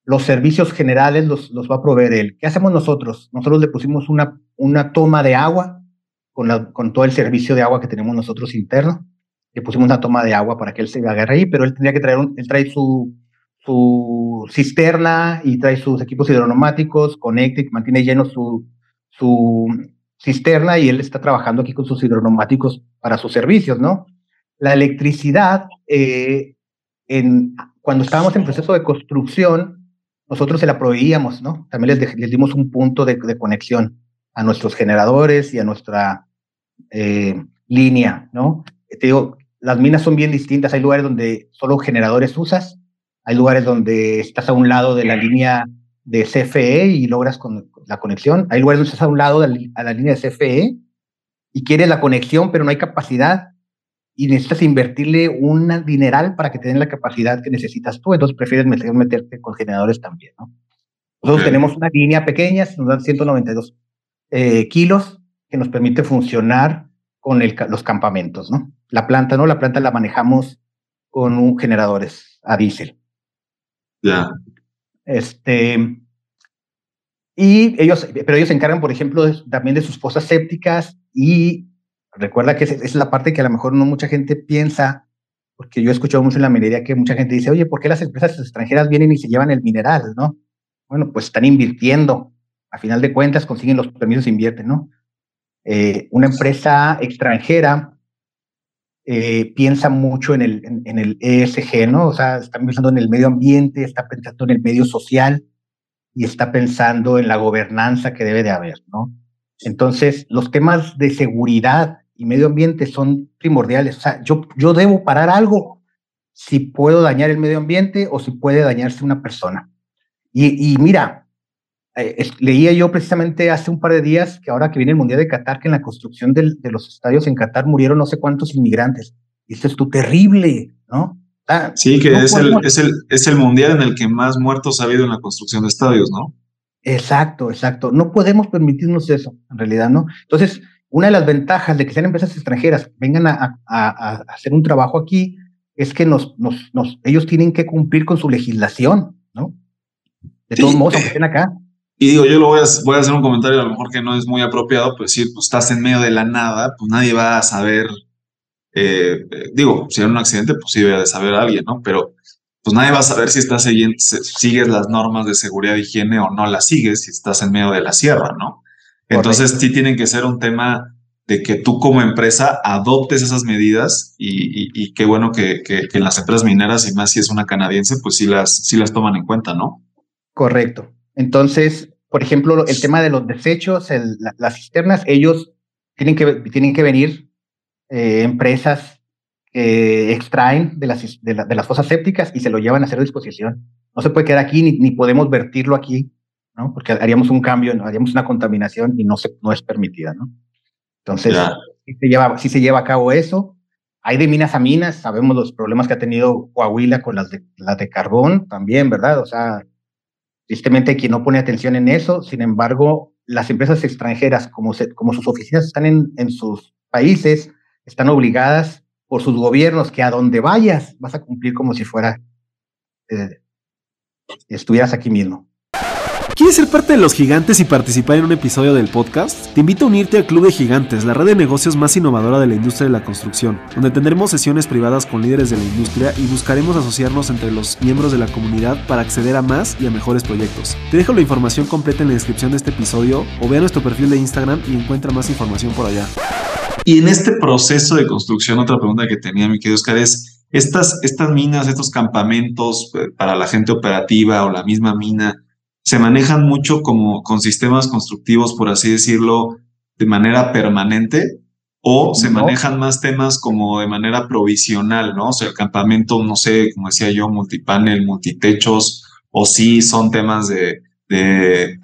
los servicios generales los, los, va a proveer él. ¿Qué hacemos nosotros? Nosotros le pusimos una, una toma de agua con, la, con todo el servicio de agua que tenemos nosotros interno le pusimos una toma de agua para que él se agarre ahí, pero él tendría que traer, un, él trae su, su cisterna y trae sus equipos hidroneumáticos, conecta y mantiene lleno su, su cisterna y él está trabajando aquí con sus hidroneumáticos para sus servicios, ¿no? La electricidad, eh, cuando estábamos en proceso de construcción, nosotros se la proveíamos, ¿no? También les, dimos un punto de, conexión a nuestros generadores y a nuestra eh, línea, ¿no? Te digo, las minas son bien distintas. Hay lugares donde solo generadores usas, hay lugares donde estás a un lado de la línea de CFE y logras con la conexión. Hay lugares donde estás a un lado de la, a la línea de CFE y quieres la conexión, pero no hay capacidad y necesitas invertirle un dineral para que te den la capacidad que necesitas tú, entonces prefieres meterte con generadores también, ¿no? Nosotros tenemos una línea pequeña, nos dan 192 eh, kilos, que nos permite funcionar con los campamentos, ¿no? La planta, ¿no? La planta la manejamos con un generadores a diésel. Ya. Este, y ellos, pero ellos se encargan, por ejemplo, también de sus fosas sépticas y recuerda que es, la parte que a lo mejor no mucha gente piensa, porque yo he escuchado mucho en la minería que mucha gente dice, oye, ¿por qué las empresas extranjeras vienen y se llevan el mineral, no? Bueno, pues están invirtiendo. A final de cuentas consiguen los permisos e invierten, ¿no? Eh, una empresa extranjera eh, piensa mucho en el, en, el ESG, ¿no? O sea, está pensando en el medio ambiente, está pensando en el medio social y está pensando en la gobernanza que debe de haber, ¿no? Entonces, los temas de seguridad y medio ambiente son primordiales. O sea, yo, yo debo parar algo si puedo dañar el medio ambiente o si puede dañarse una persona. Y, y mira, eh, leía yo precisamente hace un par de días que ahora que viene el Mundial de Qatar, que en la construcción de los estadios en Qatar murieron no sé cuántos inmigrantes. Y esto es terrible, ¿no? Sí, que es, el, es, el, es el Mundial en el que más muertos ha habido en la construcción de estadios, ¿no? Exacto, exacto. No podemos permitirnos eso, en realidad, ¿no? Entonces, una de las ventajas de que sean empresas extranjeras vengan a, a, hacer un trabajo aquí es que nos, nos, nos, ellos tienen que cumplir con su legislación, ¿no? De todos modos, aunque estén acá. Y digo, yo lo voy a, voy a hacer un comentario a lo mejor que no es muy apropiado, pues si pues estás en medio de la nada, pues nadie va a saber, eh, eh, digo, si hay un accidente, pues sí debe de saber a alguien, ¿no? Pero pues nadie va a saber si estás siguiendo, sigues las normas de seguridad y higiene o no las sigues si estás en medio de la sierra, ¿no? Entonces sí tienen que ser un tema de que tú como empresa adoptes esas medidas y, y, qué bueno que, que, que, en las empresas mineras y más si es una canadiense, pues sí las, sí las toman en cuenta, ¿no? Correcto. Entonces, por ejemplo, el tema de los desechos, las cisternas, ellos tienen que, tienen que venir eh, empresas que extraen de las, de, las fosas sépticas y se lo llevan a hacer disposición. No se puede quedar aquí ni, ni podemos vertirlo aquí, ¿no? Porque haríamos un cambio, ¿no? haríamos una contaminación y no, se, no es permitida, ¿no? Entonces, si, se lleva, si se lleva a cabo eso, hay de minas a minas, sabemos los problemas que ha tenido Coahuila con las de, las de carbón también, ¿verdad? O sea, Tristemente, quien no pone atención en eso, sin embargo, las empresas extranjeras, como, como sus oficinas están en, en sus países, están obligadas por sus gobiernos que a donde vayas vas a cumplir como si fuera, eh, estuvieras aquí mismo. ¿Quieres ser parte de los gigantes y participar en un episodio del podcast? Te invito a unirte al Club de Gigantes, la red de negocios más innovadora de la industria de la construcción, donde tendremos sesiones privadas con líderes de la industria y buscaremos asociarnos entre los miembros de la comunidad para acceder a más y a mejores proyectos. Te dejo la información completa en la descripción de este episodio o ve a nuestro perfil de Instagram y encuentra más información por allá. Y en este proceso de construcción, otra pregunta que tenía mi querido Oscar es, estas, estas minas, estos campamentos eh, para la gente operativa o la misma mina, se manejan mucho como con sistemas constructivos, por así decirlo, de manera permanente o se manejan más temas como de manera provisional, ¿no? O sea, el campamento, no sé, como decía yo, multipanel, multitechos, o sí son temas de, de,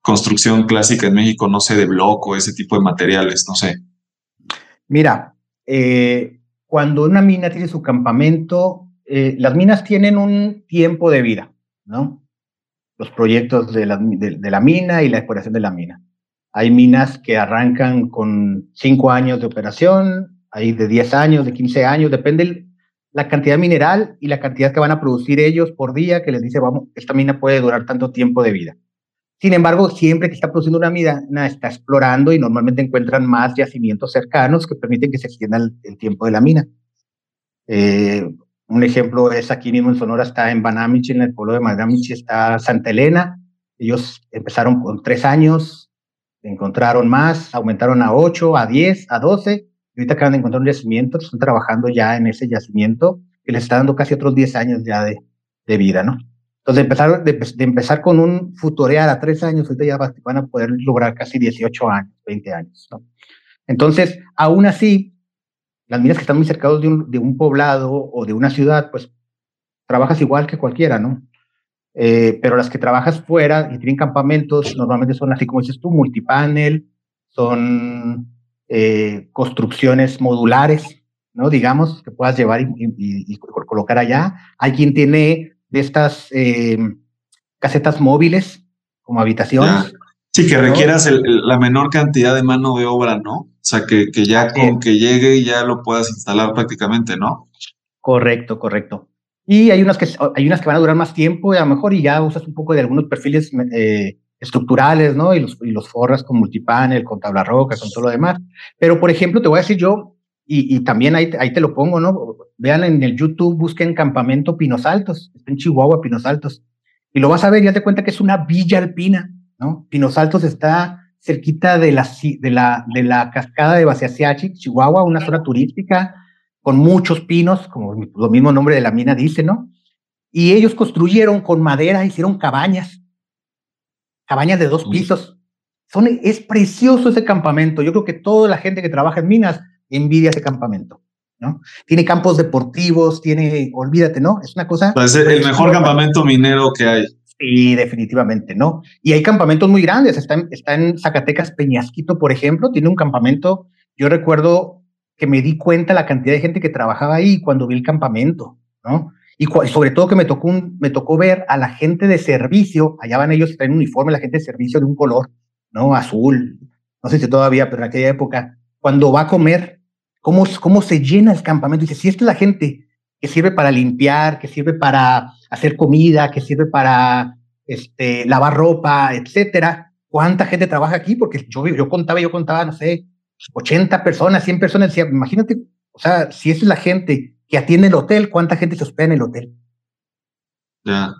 construcción clásica en México, no sé, de bloco, ese tipo de materiales, no sé. Mira, eh, cuando una mina tiene su campamento, eh, las minas tienen un tiempo de vida, ¿no? los proyectos de la, mina y la exploración de la mina. Hay minas que arrancan con cinco años de operación, hay de 10 años, de 15 años, depende la cantidad mineral y la cantidad que van a producir ellos por día, que les dice, vamos, esta mina puede durar tanto tiempo de vida. Sin embargo, siempre que está produciendo una mina, está explorando y normalmente encuentran más yacimientos cercanos que permiten que se extienda el, tiempo de la mina. Eh, un ejemplo es aquí mismo en Sonora, está en Banamichi, en el pueblo de Banamichi está Santa Elena. Ellos empezaron con tres años, encontraron más, aumentaron a ocho, a diez, a doce. Y ahorita acaban de encontrar un yacimiento, están trabajando ya en ese yacimiento que les está dando casi otros diez años ya de, de vida, ¿no? Entonces, empezar, de, de, empezar con un futorear a tres años, ahorita ya van a poder lograr casi 18 años, 20 años, ¿no? Entonces, aún así, las minas que están muy cercados de un, de un poblado o de una ciudad, pues trabajas igual que cualquiera, ¿no? Eh, pero las que trabajas fuera y tienen campamentos, normalmente son así como dices tú, multipanel, son eh, construcciones modulares, ¿no? Digamos, que puedas llevar y, colocar allá. Hay quien tiene de estas eh, casetas móviles como habitaciones. Sí, que requieras la menor cantidad de mano de obra, ¿no? O sea, que, que ya con que llegue ya lo puedas instalar prácticamente, ¿no? Correcto, correcto. Y hay unas que hay unas que van a durar más tiempo y a lo mejor y ya usas un poco de algunos perfiles eh, estructurales, ¿no? Y los, y los forras con multipanel, con tabla roca, con todo lo demás. Pero, por ejemplo, te voy a decir yo, y, y también ahí, ahí te lo pongo, ¿no? Vean en el YouTube, busquen Campamento Pinos Altos, está en Chihuahua, Pinos Altos. Y lo vas a ver ya te cuenta que es una villa alpina ¿no? Pinos Altos está cerquita de la, de la, de la cascada de Baciasiachi, Chihuahua, una zona turística con muchos pinos, como lo mismo nombre de la mina dice, ¿no? Y ellos construyeron con madera, hicieron cabañas, cabañas de dos pisos. Son, es precioso ese campamento. Yo creo que toda la gente que trabaja en minas envidia ese campamento. ¿no? Tiene campos deportivos, tiene, olvídate, ¿no? Es una cosa. Pues el mejor campamento minero que hay. Sí, definitivamente, ¿no? Y hay campamentos muy grandes. Está en, está en Zacatecas, Peñasquito, por ejemplo, tiene un campamento. Yo recuerdo que me di cuenta la cantidad de gente que trabajaba ahí cuando vi el campamento, ¿no? Y sobre todo que me tocó, un, me tocó ver a la gente de servicio, allá van ellos, traen uniforme, la gente de servicio de un color, ¿no? Azul, no sé si todavía, pero en aquella época, cuando va a comer, cómo, cómo se llena el campamento. Dice, si esta es la gente que sirve para limpiar, que sirve para hacer comida, que sirve para este, lavar ropa, etcétera. ¿Cuánta gente trabaja aquí? Porque yo, yo contaba, yo contaba, no sé, 80 personas, 100 personas. Decía, imagínate, o sea, si esa es la gente que atiende el hotel, ¿cuánta gente se hospeda en el hotel? Ya.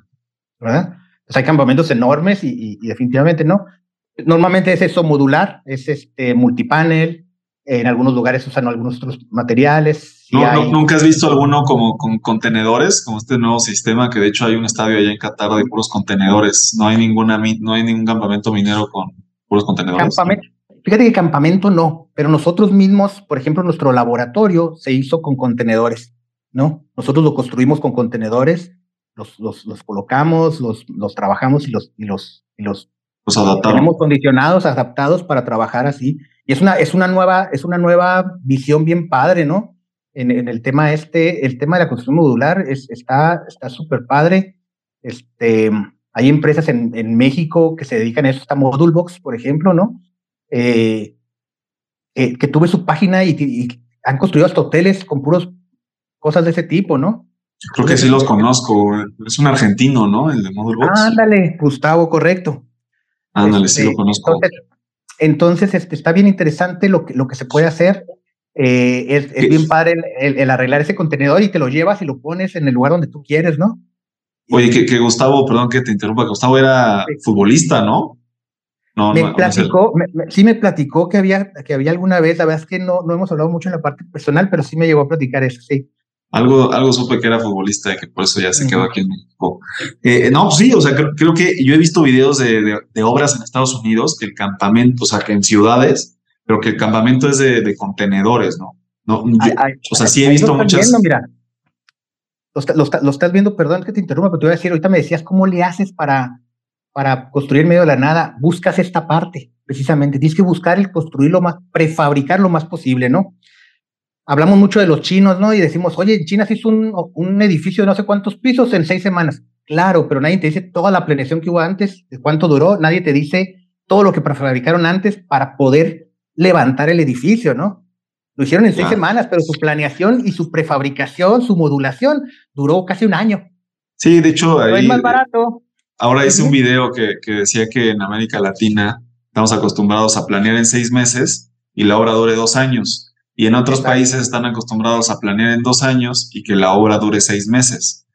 ¿Verdad? Pues hay campamentos enormes y, y, definitivamente no. Normalmente es eso modular, es este multipanel, en algunos lugares usan algunos otros materiales. ¿Nunca has visto alguno como con contenedores, como este nuevo sistema que de hecho hay un estadio allá en Qatar de puros contenedores? No hay ninguna no hay ningún campamento minero con puros contenedores. fíjate que campamento no, pero nosotros mismos, por ejemplo, nuestro laboratorio se hizo con contenedores, ¿no? Nosotros lo construimos con contenedores, los, los, los colocamos, los, los trabajamos y los, y los, y los, los adaptamos. Tenemos condicionados, adaptados para trabajar así y es una, es una, nueva, es una nueva visión bien padre, ¿no? En, en el tema este, el tema de la construcción modular es, está súper padre. Este, hay empresas en, en, México que se dedican a eso, está Modulbox, por ejemplo, ¿no? Eh, eh, que tuve su página y, han construido hasta hoteles con puros cosas de ese tipo, ¿no? Yo creo que sí los conozco. Es un argentino, ¿no? El de Modulbox. Ándale, Gustavo, correcto. Ándale, sí lo este, conozco. Entonces, este, está bien interesante lo que, lo que se puede hacer. Eh, es, bien padre el, arreglar ese contenedor y te lo llevas y lo pones en el lugar donde tú quieres, ¿no? Oye, que, Gustavo, perdón que te interrumpa, Gustavo era futbolista, ¿no? No, me platicó, sí me platicó que había, que había alguna vez, la verdad es que no, no hemos hablado mucho en la parte personal, pero sí me llegó a platicar eso, sí. Algo, algo supe que era futbolista y que por eso ya se quedó aquí en México. Eh, no, pues sí, o sea, creo, que yo he visto videos de, de, obras en Estados Unidos, que el campamento, o sea, que en ciudades, pero que el campamento es de, contenedores, ¿no? no o sea, sí he visto muchas. Viendo, mira, lo, estás viendo, perdón que te interrumpa, pero te voy a decir, ahorita me decías, ¿cómo le haces para, para construir en medio de la nada? Buscas esta parte, precisamente. Tienes que buscar el construir lo más, prefabricar lo más posible, ¿no? Hablamos mucho de los chinos, ¿no? Y decimos, oye, en China se hizo un, un, edificio de no sé cuántos pisos en seis semanas. Claro, pero nadie te dice toda la planeación que hubo antes, cuánto duró, nadie te dice todo lo que prefabricaron antes para poder levantar el edificio, ¿no? Lo hicieron en seis semanas, pero su planeación y su prefabricación, su modulación, duró casi un año. Sí, de hecho, ahí, es más barato. Ahora hice un video que, que decía que en América Latina estamos acostumbrados a planear en seis meses y la obra dure dos años. Y en otros países están acostumbrados a planear en dos años y que la obra dure seis meses.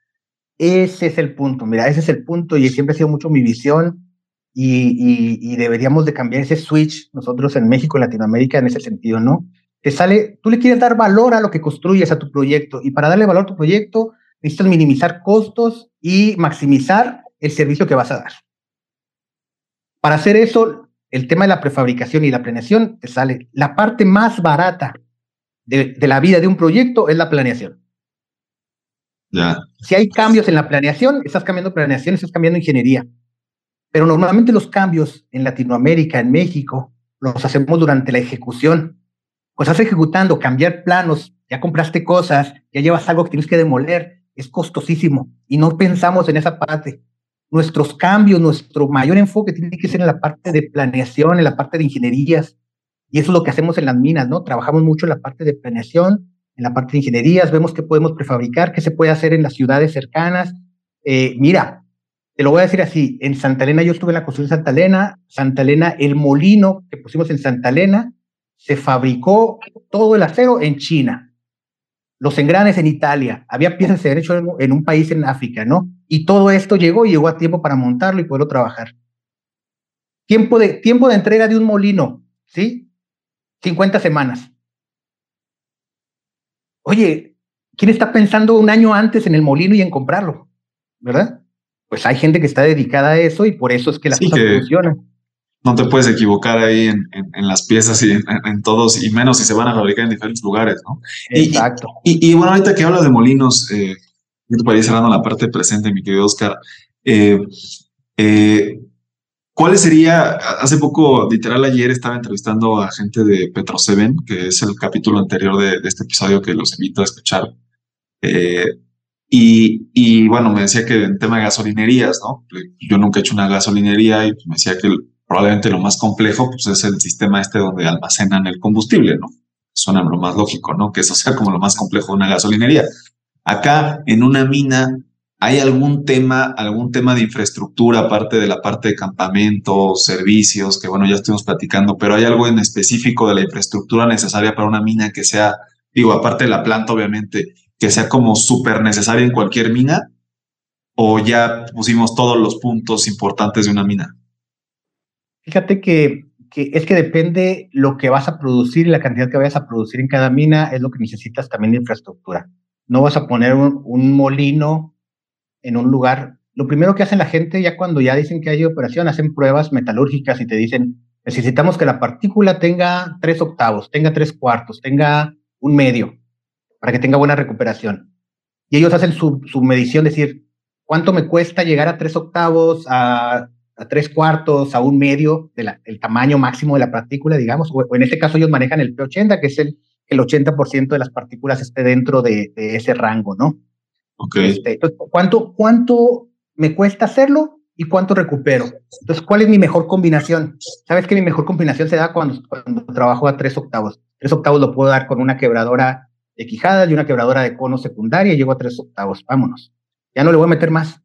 Ese es el punto, mira, ese es el punto y siempre ha sido mucho mi visión y, y, deberíamos de cambiar ese switch nosotros en México, en Latinoamérica, en ese sentido, ¿no? Te sale, tú le quieres dar valor a lo que construyes a tu proyecto y para darle valor a tu proyecto necesitas minimizar costos y maximizar el servicio que vas a dar. Para hacer eso, el tema de la prefabricación y la planeación te sale la parte más barata de, la vida de un proyecto es la planeación. Ya. Si hay cambios en la planeación, estás cambiando planeación, estás cambiando ingeniería. Pero normalmente los cambios en Latinoamérica, en México, los hacemos durante la ejecución. pues estás ejecutando, cambiar planos, ya compraste cosas, ya llevas algo que tienes que demoler, es costosísimo y no pensamos en esa parte. Nuestros cambios, nuestro mayor enfoque tiene que ser en la parte de planeación, en la parte de ingenierías. Y eso es lo que hacemos en las minas, ¿no? Trabajamos mucho en la parte de planeación, en la parte de ingenierías, vemos qué podemos prefabricar, qué se puede hacer en las ciudades cercanas. Eh, mira, te lo voy a decir así, en Santa Elena, yo estuve en la construcción de Santa Elena, Santa Elena, el molino que pusimos en Santa Elena, se fabricó todo el acero en China, los engranes en Italia, había piezas de hecho en, un país en África, ¿no? Y todo esto llegó y llegó a tiempo para montarlo y poderlo trabajar. Tiempo de, tiempo de entrega de un molino, ¿sí? 50 semanas. Oye, ¿quién está pensando un año antes en el molino y en comprarlo? ¿Verdad? Pues hay gente que está dedicada a eso y por eso es que las cosas funcionan no te puedes equivocar ahí en, en, las piezas y en, todos, y menos si se van a fabricar en diferentes lugares, ¿no? Exacto. Y, bueno, ahorita que hablas de molinos, eh, para ir cerrando la parte presente, mi querido Oscar, eh, eh, ¿cuál sería, hace poco, literal ayer estaba entrevistando a gente de Petro Seven, que es el capítulo anterior de, este episodio que los invito a escuchar, eh, y, y, bueno, me decía que en tema de gasolinerías, ¿no? Yo nunca he hecho una gasolinería y me decía que probablemente lo más complejo pues es el sistema este donde almacenan el combustible, ¿no? Suena lo más lógico, ¿no? Que eso sea como lo más complejo de una gasolinería. Acá, en una mina, ¿hay algún tema, algún tema de infraestructura, aparte de la parte de campamentos, servicios, que bueno, ya estuvimos platicando, pero hay algo en específico de la infraestructura necesaria para una mina que sea, digo, aparte de la planta, obviamente, que sea como súper necesaria en cualquier mina? ¿O ya pusimos todos los puntos importantes de una mina? Fíjate que, que, es que depende lo que vas a producir y la cantidad que vayas a producir en cada mina es lo que necesitas también de infraestructura. No vas a poner un, molino en un lugar. Lo primero que hacen la gente ya cuando ya dicen que hay operación, hacen pruebas metalúrgicas y te dicen, necesitamos que la partícula tenga tres octavos, tenga tres cuartos, tenga un medio, para que tenga buena recuperación. Y ellos hacen su, su medición, decir, ¿cuánto me cuesta llegar a tres octavos, a a tres cuartos, a un medio del tamaño máximo de la partícula, digamos, o, en este caso ellos manejan el P80, que es el, el 80% de las partículas esté dentro de, ese rango, ¿no? Ok. Este, ¿cuánto, ¿cuánto me cuesta hacerlo y cuánto recupero? Entonces, ¿cuál es mi mejor combinación? Sabes que mi mejor combinación se da cuando, cuando trabajo a tres octavos. Tres octavos lo puedo dar con una quebradora de quijadas y una quebradora de cono secundaria y llego a tres octavos. Vámonos. Ya no le voy a meter más.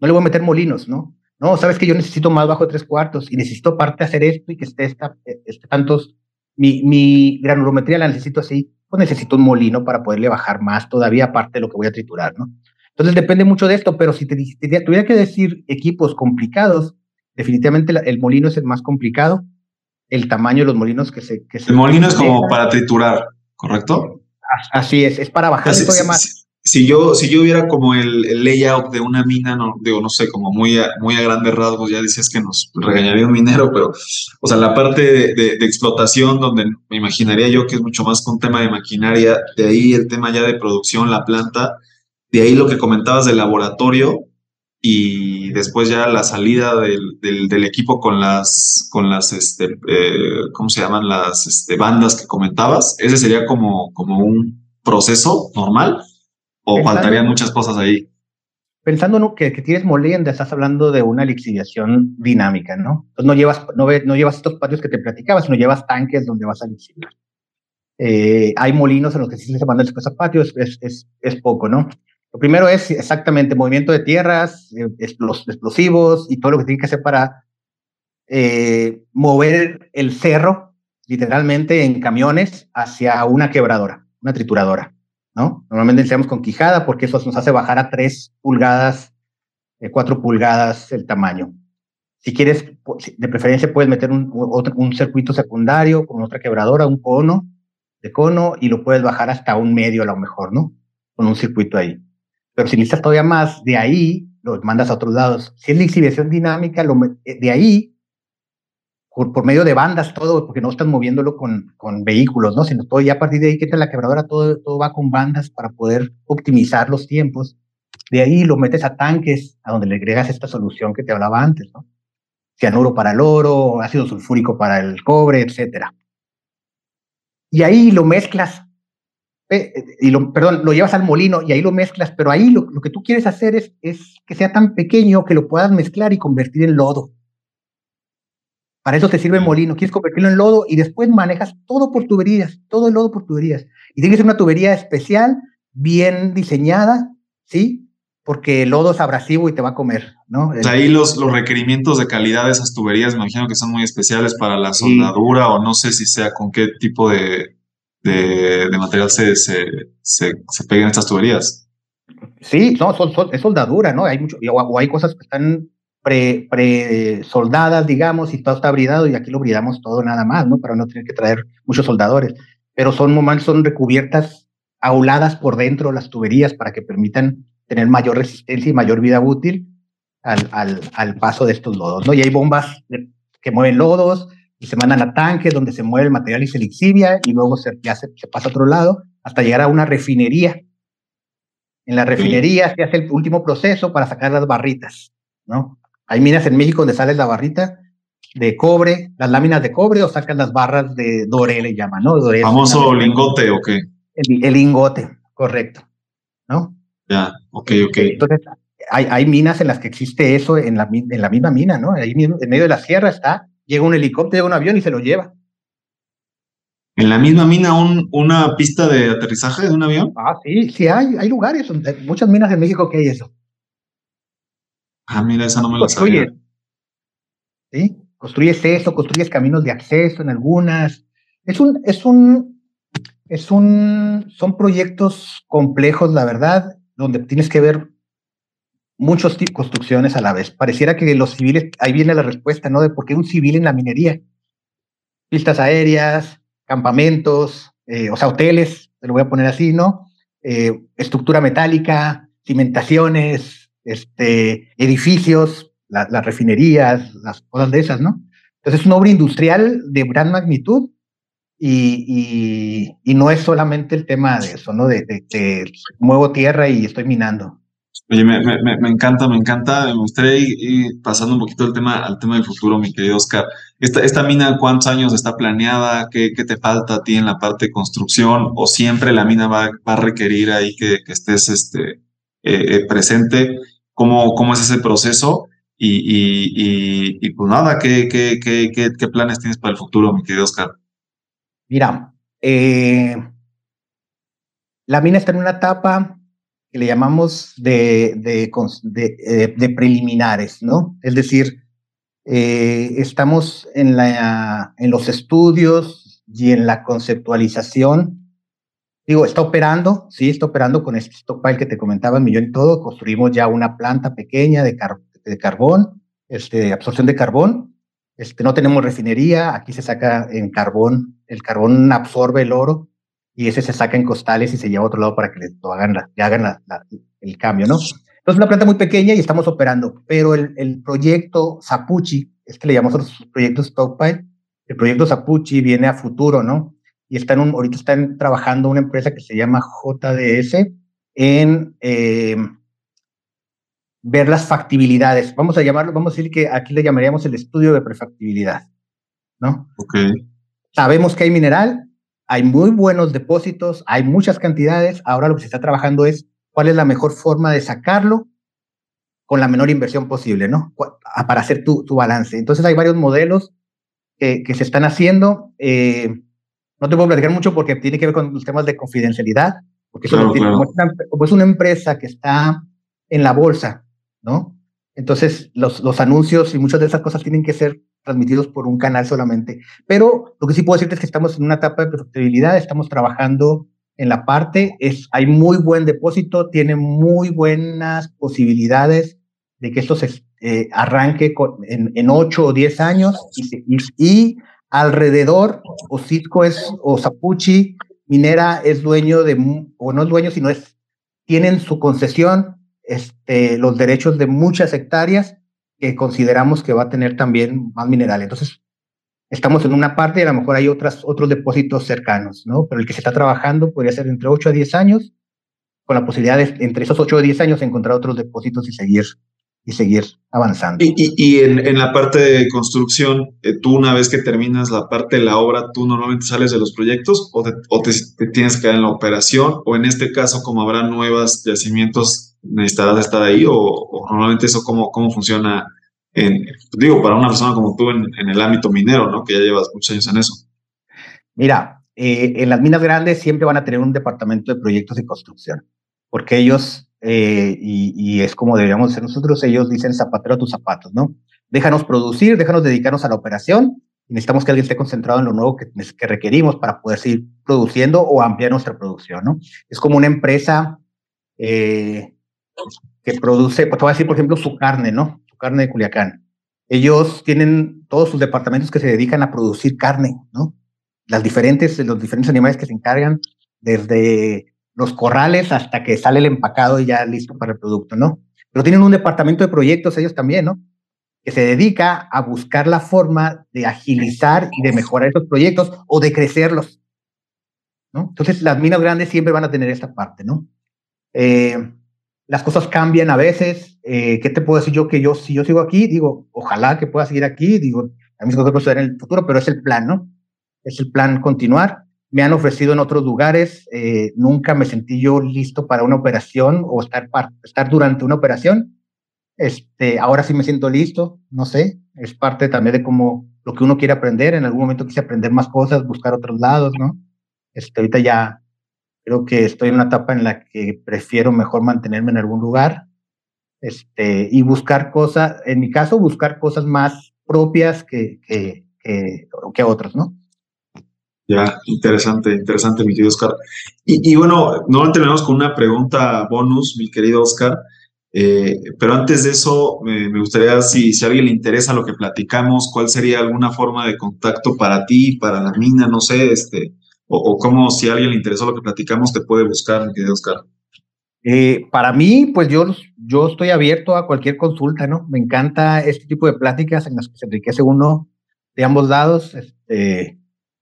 No le voy a meter molinos, ¿no? No, sabes que yo necesito más bajo de tres cuartos y necesito parte hacer esto y que esté, esta, este tantos, mi, mi granulometría la necesito así, pues necesito un molino para poderle bajar más todavía aparte de lo que voy a triturar, ¿no? Entonces depende mucho de esto, pero si te, tuviera que decir equipos complicados, definitivamente el molino es el más complicado, el tamaño de los molinos que se... Que el molino es como para triturar, ¿correcto? Así es, es para bajar todavía más si yo, si yo viera como el, layout de una mina, no, digo, no sé, como muy a, muy a grandes rasgos, ya decías que nos regañaría un minero, pero, o sea, la parte de, explotación, donde me imaginaría yo que es mucho más con tema de maquinaria, de ahí el tema ya de producción, la planta, de ahí lo que comentabas del laboratorio y después ya la salida del, del, equipo con las, con las, este, eh, ¿cómo se llaman? Las este, bandas que comentabas, ese sería como, como un proceso normal ¿O faltarían muchas cosas ahí? Pensando en que, que tienes molienda, estás hablando de una lixiviación dinámica, ¿no? Entonces no llevas, no, no llevas estos patios que te platicaba, sino llevas tanques donde vas a lixiviar. Eh, hay molinos en los que sí se mandan después a patios, es, es, es, poco, ¿no? Lo primero es exactamente movimiento de tierras, eh, explosivos y todo lo que tiene que hacer para eh, mover el cerro, literalmente en camiones, hacia una quebradora, una trituradora. Normalmente iniciamos con quijada porque eso nos hace bajar a 3 pulgadas, 4 eh, pulgadas el tamaño. Si quieres, de preferencia puedes meter un, un circuito secundario con otra quebradora, un cono de cono y lo puedes bajar hasta un medio a lo mejor, ¿no? Con un circuito ahí. Pero si necesitas todavía más, de ahí lo mandas a otros lados. Si es la exhibición dinámica, eh, de ahí por, medio de bandas, todo, porque no están moviéndolo con, con vehículos, ¿no? Sino todo, ya a partir de ahí que la quebradora, todo, todo va con bandas para poder optimizar los tiempos. De ahí lo metes a tanques, a donde le agregas esta solución que te hablaba antes, ¿no? Cianuro para el oro, ácido sulfúrico para el cobre, etcétera. y ahí lo mezclas, eh, y lo, perdón, lo llevas al molino y ahí lo mezclas, pero ahí lo, lo que tú quieres hacer es, es que sea tan pequeño que lo puedas mezclar y convertir en lodo. Para eso te sirve el molino. Quieres convertirlo en lodo y después manejas todo por tuberías, todo el lodo por tuberías. Y tiene que ser una tubería especial, bien diseñada, ¿sí? Porque el lodo es abrasivo y te va a comer, ¿no? ahí los, los requerimientos de calidad de esas tuberías, me imagino que son muy especiales para la soldadura o no sé si sea con qué tipo de, de, material se, se, se, pegan estas tuberías. Sí, no, son, es soldadura, ¿no? Hay mucho, o hay cosas que están pre, soldadas, digamos, y todo está bridado y aquí lo bridamos todo nada más, ¿no? Para no tener que traer muchos soldadores. Pero son son recubiertas, auladas por dentro las tuberías para que permitan tener mayor resistencia y mayor vida útil al, al, al paso de estos lodos, ¿no? Y hay bombas que mueven lodos y se mandan a tanques donde se mueve el material y se lixivia y luego se, ya se, pasa a otro lado hasta llegar a una refinería. En la refinería se hace el último proceso para sacar las barritas, ¿no? Hay minas en México donde sale la barrita de cobre, las láminas de cobre o sacan las barras de doré, le llaman, ¿no? ¿Famoso lingote o qué? El, lingote, correcto, ¿no? Ya, ok, ok. Entonces, hay, hay, minas en las que existe eso en la, en la misma mina, ¿no? Ahí en medio de la sierra está, llega un helicóptero, llega un avión y se lo lleva. ¿En la misma mina un, una pista de aterrizaje de un avión? Ah, sí, sí hay, hay lugares, muchas minas en México que hay eso. Ah, mira, esa no me la sabía. ¿Sí? Construyes eso, construyes caminos de acceso en algunas. Es un, es un, es un, son proyectos complejos, la verdad, donde tienes que ver de construcciones a la vez. Pareciera que los civiles, ahí viene la respuesta, ¿no? De por qué un civil en la minería. Pistas aéreas, campamentos, eh, o sea, hoteles, te lo voy a poner así, ¿no? Eh, estructura metálica, cimentaciones, este, edificios, las refinerías, las cosas de esas, ¿no? Entonces es una obra industrial de gran magnitud y, no es solamente el tema de eso, ¿no? De, de, muevo tierra y estoy minando. Oye, me, encanta, me encanta. Me gustaría pasando un poquito al tema, al tema del futuro, mi querido Oscar. Esta, mina, ¿cuántos años está planeada? ¿Qué, ¿Qué, te falta a ti en la parte de construcción? ¿O siempre la mina va, va a requerir ahí que, que estés este, eh, eh presente? Cómo, cómo es ese proceso y, y, pues nada, ¿qué, qué, qué, qué, planes tienes para el futuro, mi querido Oscar? Mira, eh, la mina está en una etapa que le llamamos de, de, de, eh, de preliminares, ¿no? Es decir, eh, estamos en, la, en los estudios y en la conceptualización Digo, está operando, sí, está operando con este stockpile que te comentaba, el millón y todo. Construimos ya una planta pequeña de, de carbón, este, absorción de carbón. Este, no tenemos refinería, aquí se saca en carbón, el carbón absorbe el oro y ese se saca en costales y se lleva a otro lado para que le hagan, hagan el cambio, ¿no? Entonces, una planta muy pequeña y estamos operando, pero el, el proyecto Sapuchi, es que le llamamos los proyectos Stockpile, el proyecto Sapuchi viene a futuro, ¿no? Y están un, ahorita están trabajando una empresa que se llama JDS en eh, ver las factibilidades. Vamos a llamarlo, vamos a decir que aquí le llamaríamos el estudio de prefactibilidad, ¿no? Ok. Sabemos que hay mineral, hay muy buenos depósitos, hay muchas cantidades. Ahora lo que se está trabajando es cuál es la mejor forma de sacarlo con la menor inversión posible, ¿no? Para hacer tu, tu balance. Entonces hay varios modelos que, que se están haciendo. Eh, no te puedo platicar mucho porque tiene que ver con los temas de confidencialidad, porque eso tiene, Como, es una, empresa que está en la bolsa, ¿no? Entonces, los, los anuncios y muchas de esas cosas tienen que ser transmitidos por un canal solamente. Pero lo que sí puedo decirte es que estamos en una etapa de perfectibilidad, estamos trabajando en la parte, es, hay muy buen depósito, tiene muy buenas posibilidades de que esto se eh, arranque en, en 8 o 10 años y, y, y alrededor, o Cisco es, o Sapuchi Minera es dueño de, o no es dueño, sino es, tienen su concesión, este, los derechos de muchas hectáreas que consideramos que va a tener también más mineral. Entonces, estamos en una parte y a lo mejor hay otras, otros depósitos cercanos, ¿no? Pero el que se está trabajando podría ser entre 8 a 10 años, con la posibilidad de, entre esos 8 o 10 años, encontrar otros depósitos y seguir y seguir avanzando. Y, en, la parte de construcción, eh, tú una vez que terminas la parte de la obra, ¿tú normalmente sales de los proyectos o, te, tienes que quedar en la operación? O en este caso, como habrá nuevos yacimientos, necesitarás estar ahí o, normalmente eso cómo, cómo funciona, en, digo, para una persona como tú en, el ámbito minero, ¿no? Que ya llevas muchos años en eso. Mira, eh, en las minas grandes siempre van a tener un departamento de proyectos de construcción, porque ellos eh, y, es como deberíamos ser nosotros, ellos dicen zapatero a tus zapatos, ¿no? Déjanos producir, déjanos dedicarnos a la operación necesitamos que alguien esté concentrado en lo nuevo que, que requerimos para poder seguir produciendo o ampliar nuestra producción, ¿no? Es como una empresa eh, que produce, pues te voy a decir, por ejemplo, su carne, ¿no? Su carne de Culiacán. Ellos tienen todos sus departamentos que se dedican a producir carne, ¿no? Las diferentes, los diferentes animales que se encargan, desde los corrales hasta que sale el empacado y ya listo para el producto, ¿no? Pero tienen un departamento de proyectos ellos también, ¿no? Que se dedica a buscar la forma de agilizar y de mejorar esos proyectos o de crecerlos, ¿no? Entonces, las minas grandes siempre van a tener esta parte, ¿no? Eh, las cosas cambian a veces. Eh, ¿Qué te puedo decir yo que yo, si yo sigo aquí, digo, ojalá que pueda seguir aquí, digo, a mí se puede en el futuro, pero es el plan, ¿no? Es el plan continuar me han ofrecido en otros lugares. Eh, nunca me sentí yo listo para una operación o estar, estar durante una operación. Este, ahora sí me siento listo, no sé, es parte también de cómo lo que uno quiere aprender. En algún momento quise aprender más cosas, buscar otros lados, ¿no? Este, ahorita ya creo que estoy en una etapa en la que prefiero mejor mantenerme en algún lugar este, y buscar cosas, en mi caso, buscar cosas más propias que, que, que, que otras, ¿no? Ya, interesante, interesante, mi querido Oscar. Y, bueno, no terminamos con una pregunta bonus, mi querido Oscar. Eh, pero antes de eso, me gustaría, si, a alguien le interesa lo que platicamos, ¿cuál sería alguna forma de contacto para ti, para la mina, no sé, este, o, o cómo si a alguien le interesó lo que platicamos, te puede buscar, mi querido Oscar? Eh, para mí, pues yo, yo estoy abierto a cualquier consulta, ¿no? Me encanta este tipo de pláticas en las que se enriquece uno de ambos lados. Este,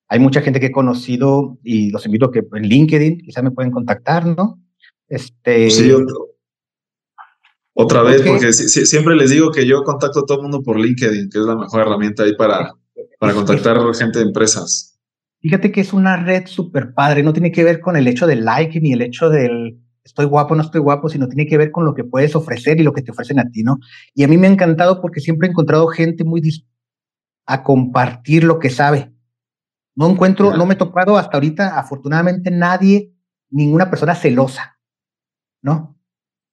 hay mucha gente que he conocido y los invito a que en LinkedIn quizás me pueden contactar, ¿no? Este, sí, otra vez, porque siempre les digo que yo contacto a todo el mundo por LinkedIn, que es la mejor herramienta ahí para, para contactar gente de empresas. Fíjate que es una red súper padre, no tiene que ver con el hecho del like ni el hecho del estoy guapo, no estoy guapo, sino tiene que ver con lo que puedes ofrecer y lo que te ofrecen a ti, ¿no? Y a mí me ha encantado porque siempre he encontrado gente muy a compartir lo que sabe. No encuentro, no me he tocado hasta ahorita, afortunadamente, nadie, ninguna persona celosa, ¿no?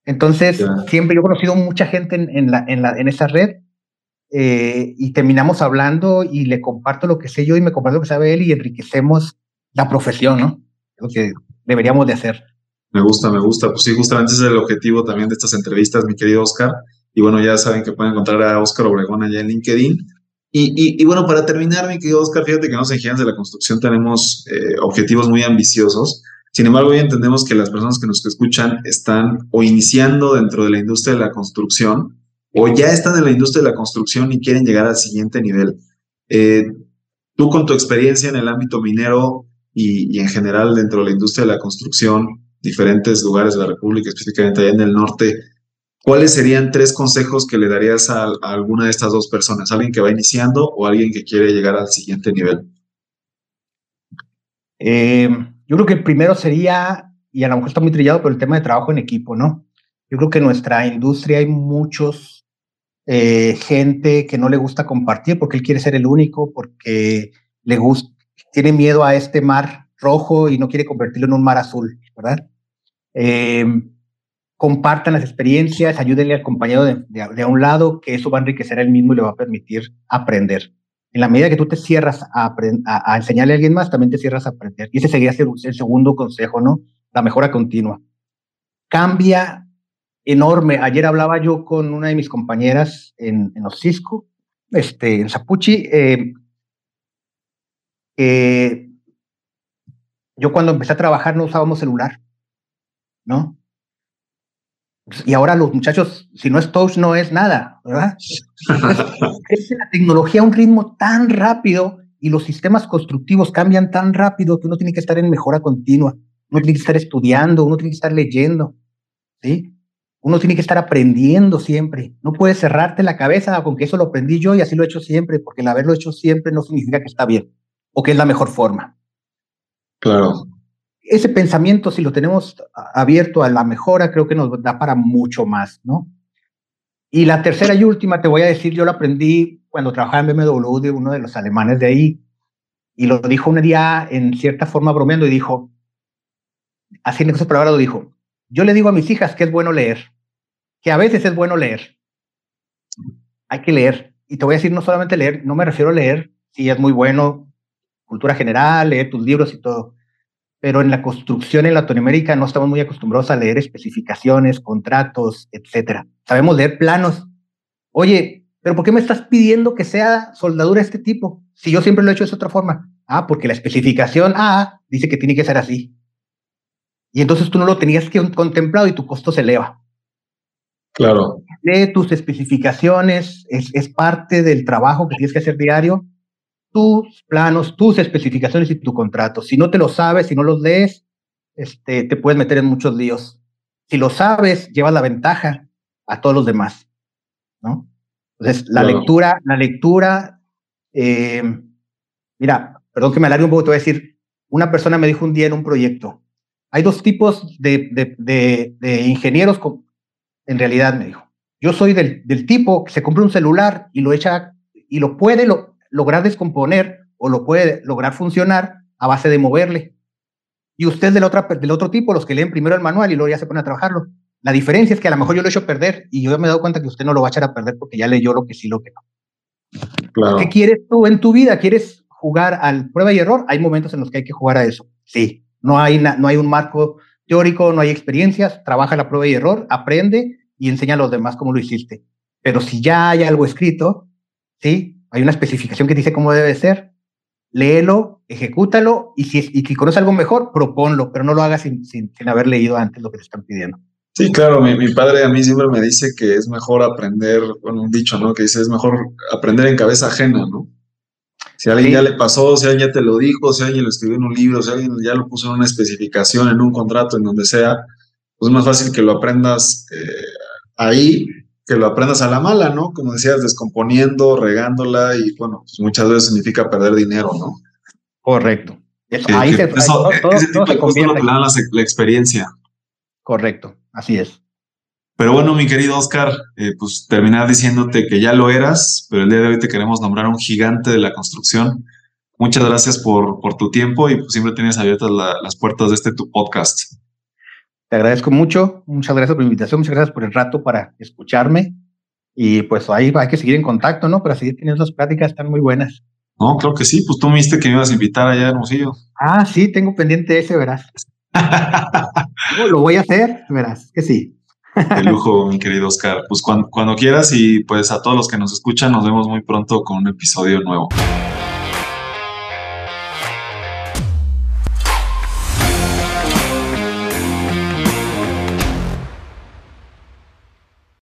Entonces, siempre yo he conocido mucha gente en, la, en, la, en esa red eh, y terminamos hablando y le comparto lo que sé yo y me comparto lo que sabe él y enriquecemos la profesión, ¿no? Lo que deberíamos de hacer. Me gusta, me gusta. Pues sí, justamente ese es el objetivo también de estas entrevistas, mi querido Oscar. Y bueno, ya saben que pueden encontrar a Oscar Obregón allá en LinkedIn. Y, bueno, para terminar, mi querido Oscar, fíjate que nosotros en Gigantes de la Construcción tenemos eh, objetivos muy ambiciosos. Sin embargo, hoy entendemos que las personas que nos escuchan están o iniciando dentro de la industria de la construcción o ya están en la industria de la construcción y quieren llegar al siguiente nivel. Eh, tú con tu experiencia en el ámbito minero y, y, en general dentro de la industria de la construcción, diferentes lugares de la República, específicamente allá en el norte, ¿cuáles serían tres consejos que le darías a, alguna de estas dos personas? ¿Alguien que va iniciando o alguien que quiere llegar al siguiente nivel? Eh, yo creo que el primero sería, y a lo mejor está muy trillado, pero el tema de trabajo en equipo, ¿no? Yo creo que en nuestra industria hay muchos eh, gente que no le gusta compartir porque él quiere ser el único, porque le gusta, tiene miedo a este mar rojo y no quiere convertirlo en un mar azul, ¿verdad? Eh, compartan las experiencias, ayúdenle al compañero de, de, a un lado, que eso va a enriquecer a él mismo y le va a permitir aprender. En la medida que tú te cierras a, a, enseñarle a alguien más, también te cierras a aprender. Y ese sería el segundo consejo, ¿no? La mejora continua. Cambia enorme. Ayer hablaba yo con una de mis compañeras en, en Cisco, este, en Zapuchi. Eh, eh, yo cuando empecé a trabajar no usábamos celular, ¿no? Y ahora los muchachos, si no es touch, no es nada, ¿verdad? crece la tecnología a un ritmo tan rápido y los sistemas constructivos cambian tan rápido que uno tiene que estar en mejora continua, uno tiene que estar estudiando, uno tiene que estar leyendo, ¿sí? uno tiene que estar aprendiendo siempre. No puedes cerrarte la cabeza con que eso lo aprendí yo y así lo he hecho siempre, porque el haberlo hecho siempre no significa que está bien o que es la mejor forma. Claro. Ese pensamiento, si lo tenemos abierto a la mejora, creo que nos da para mucho más, ¿no? Y la tercera y última, te voy a decir, yo lo aprendí cuando trabajaba en BMW de uno de los alemanes de ahí, y lo dijo un día en cierta forma bromeando y dijo, así en esas palabras lo dijo, yo le digo a mis hijas que es bueno leer, que a veces es bueno leer. Hay que leer. Y te voy a decir, no solamente leer, no me refiero a leer, sí es muy bueno, cultura general, leer tus libros y todo. Pero en la construcción en Latinoamérica no estamos muy acostumbrados a leer especificaciones, contratos, etcétera. Sabemos leer planos. Oye, pero ¿por qué me estás pidiendo que sea soldadura este tipo? Si yo siempre lo he hecho de otra forma. Ah, porque la especificación A dice que tiene que ser así. Y entonces tú no lo tenías que contemplado y tu costo se eleva. Claro. Lee tus especificaciones, es, es parte del trabajo que tienes que hacer diario. Tus planos, tus especificaciones y tu contrato. Si no te lo sabes, si no los lees, este, te puedes meter en muchos líos. Si lo sabes, llevas la ventaja a todos los demás, ¿no? Entonces, la lectura, la lectura, eh, mira, perdón que me alargue un poco, te voy a decir, una persona me dijo un día en un proyecto, hay dos tipos de, de, de, de ingenieros en realidad me dijo. Yo soy del, del tipo que se compra un celular y lo echa y lo puede lo, lograr descomponer o lo puede lograr funcionar a base de moverle. Y usted del, otra, del otro tipo, los que leen primero el manual y luego ya se ponen a trabajarlo. La diferencia es que a lo mejor yo lo he hecho perder y yo me he dado cuenta que usted no lo va a echar a perder porque ya leyó lo que sí, lo que no. Claro. ¿Qué quieres tú en tu vida? ¿Quieres jugar al prueba y error? Hay momentos en los que hay que jugar a eso. Sí, no hay, no hay un marco teórico, no hay experiencias, trabaja la prueba y error, aprende y enseña a los demás cómo lo hiciste. Pero si ya hay algo escrito, ¿sí? Hay una especificación que dice cómo debe ser, léelo, ejecútalo y si, y si conoces algo mejor, proponlo, pero no lo hagas sin, sin, sin, haber leído antes lo que te están pidiendo. Sí, claro, mi, mi, padre a mí siempre me dice que es mejor aprender, bueno, un dicho, ¿no? Que dice es mejor aprender en cabeza ajena, ¿no? Si a alguien sí. ya le pasó, si alguien ya te lo dijo, si alguien lo escribió en un libro, si alguien ya lo puso en una especificación, en un contrato, en donde sea, pues es más fácil que lo aprendas eh, ahí, que lo aprendas a la mala, ¿no? Como decías, descomponiendo, regándola y bueno, pues muchas veces significa perder dinero, ¿no? Correcto. Eso, que, ahí que se, eso, todo, ese tipo de cosas dan la, la, experiencia. Correcto, así es. Pero bueno, mi querido Oscar, eh, pues terminar diciéndote que ya lo eras, pero el día de hoy te queremos nombrar un gigante de la construcción. Muchas gracias por, por tu tiempo y pues siempre tienes abiertas la, las puertas de este tu podcast. Te agradezco mucho, muchas gracias por la invitación, muchas gracias por el rato para escucharme y pues ahí hay que seguir en contacto, ¿no? Para seguir teniendo esas pláticas, están muy buenas. No, creo que sí, pues tú me dijiste que me ibas a invitar allá a Hermosillo. Ah, sí, tengo pendiente ese, verás. no, lo voy a hacer, verás, que sí. De lujo, mi querido Oscar. Pues cuando, cuando quieras y pues a todos los que nos escuchan, nos vemos muy pronto con un episodio nuevo.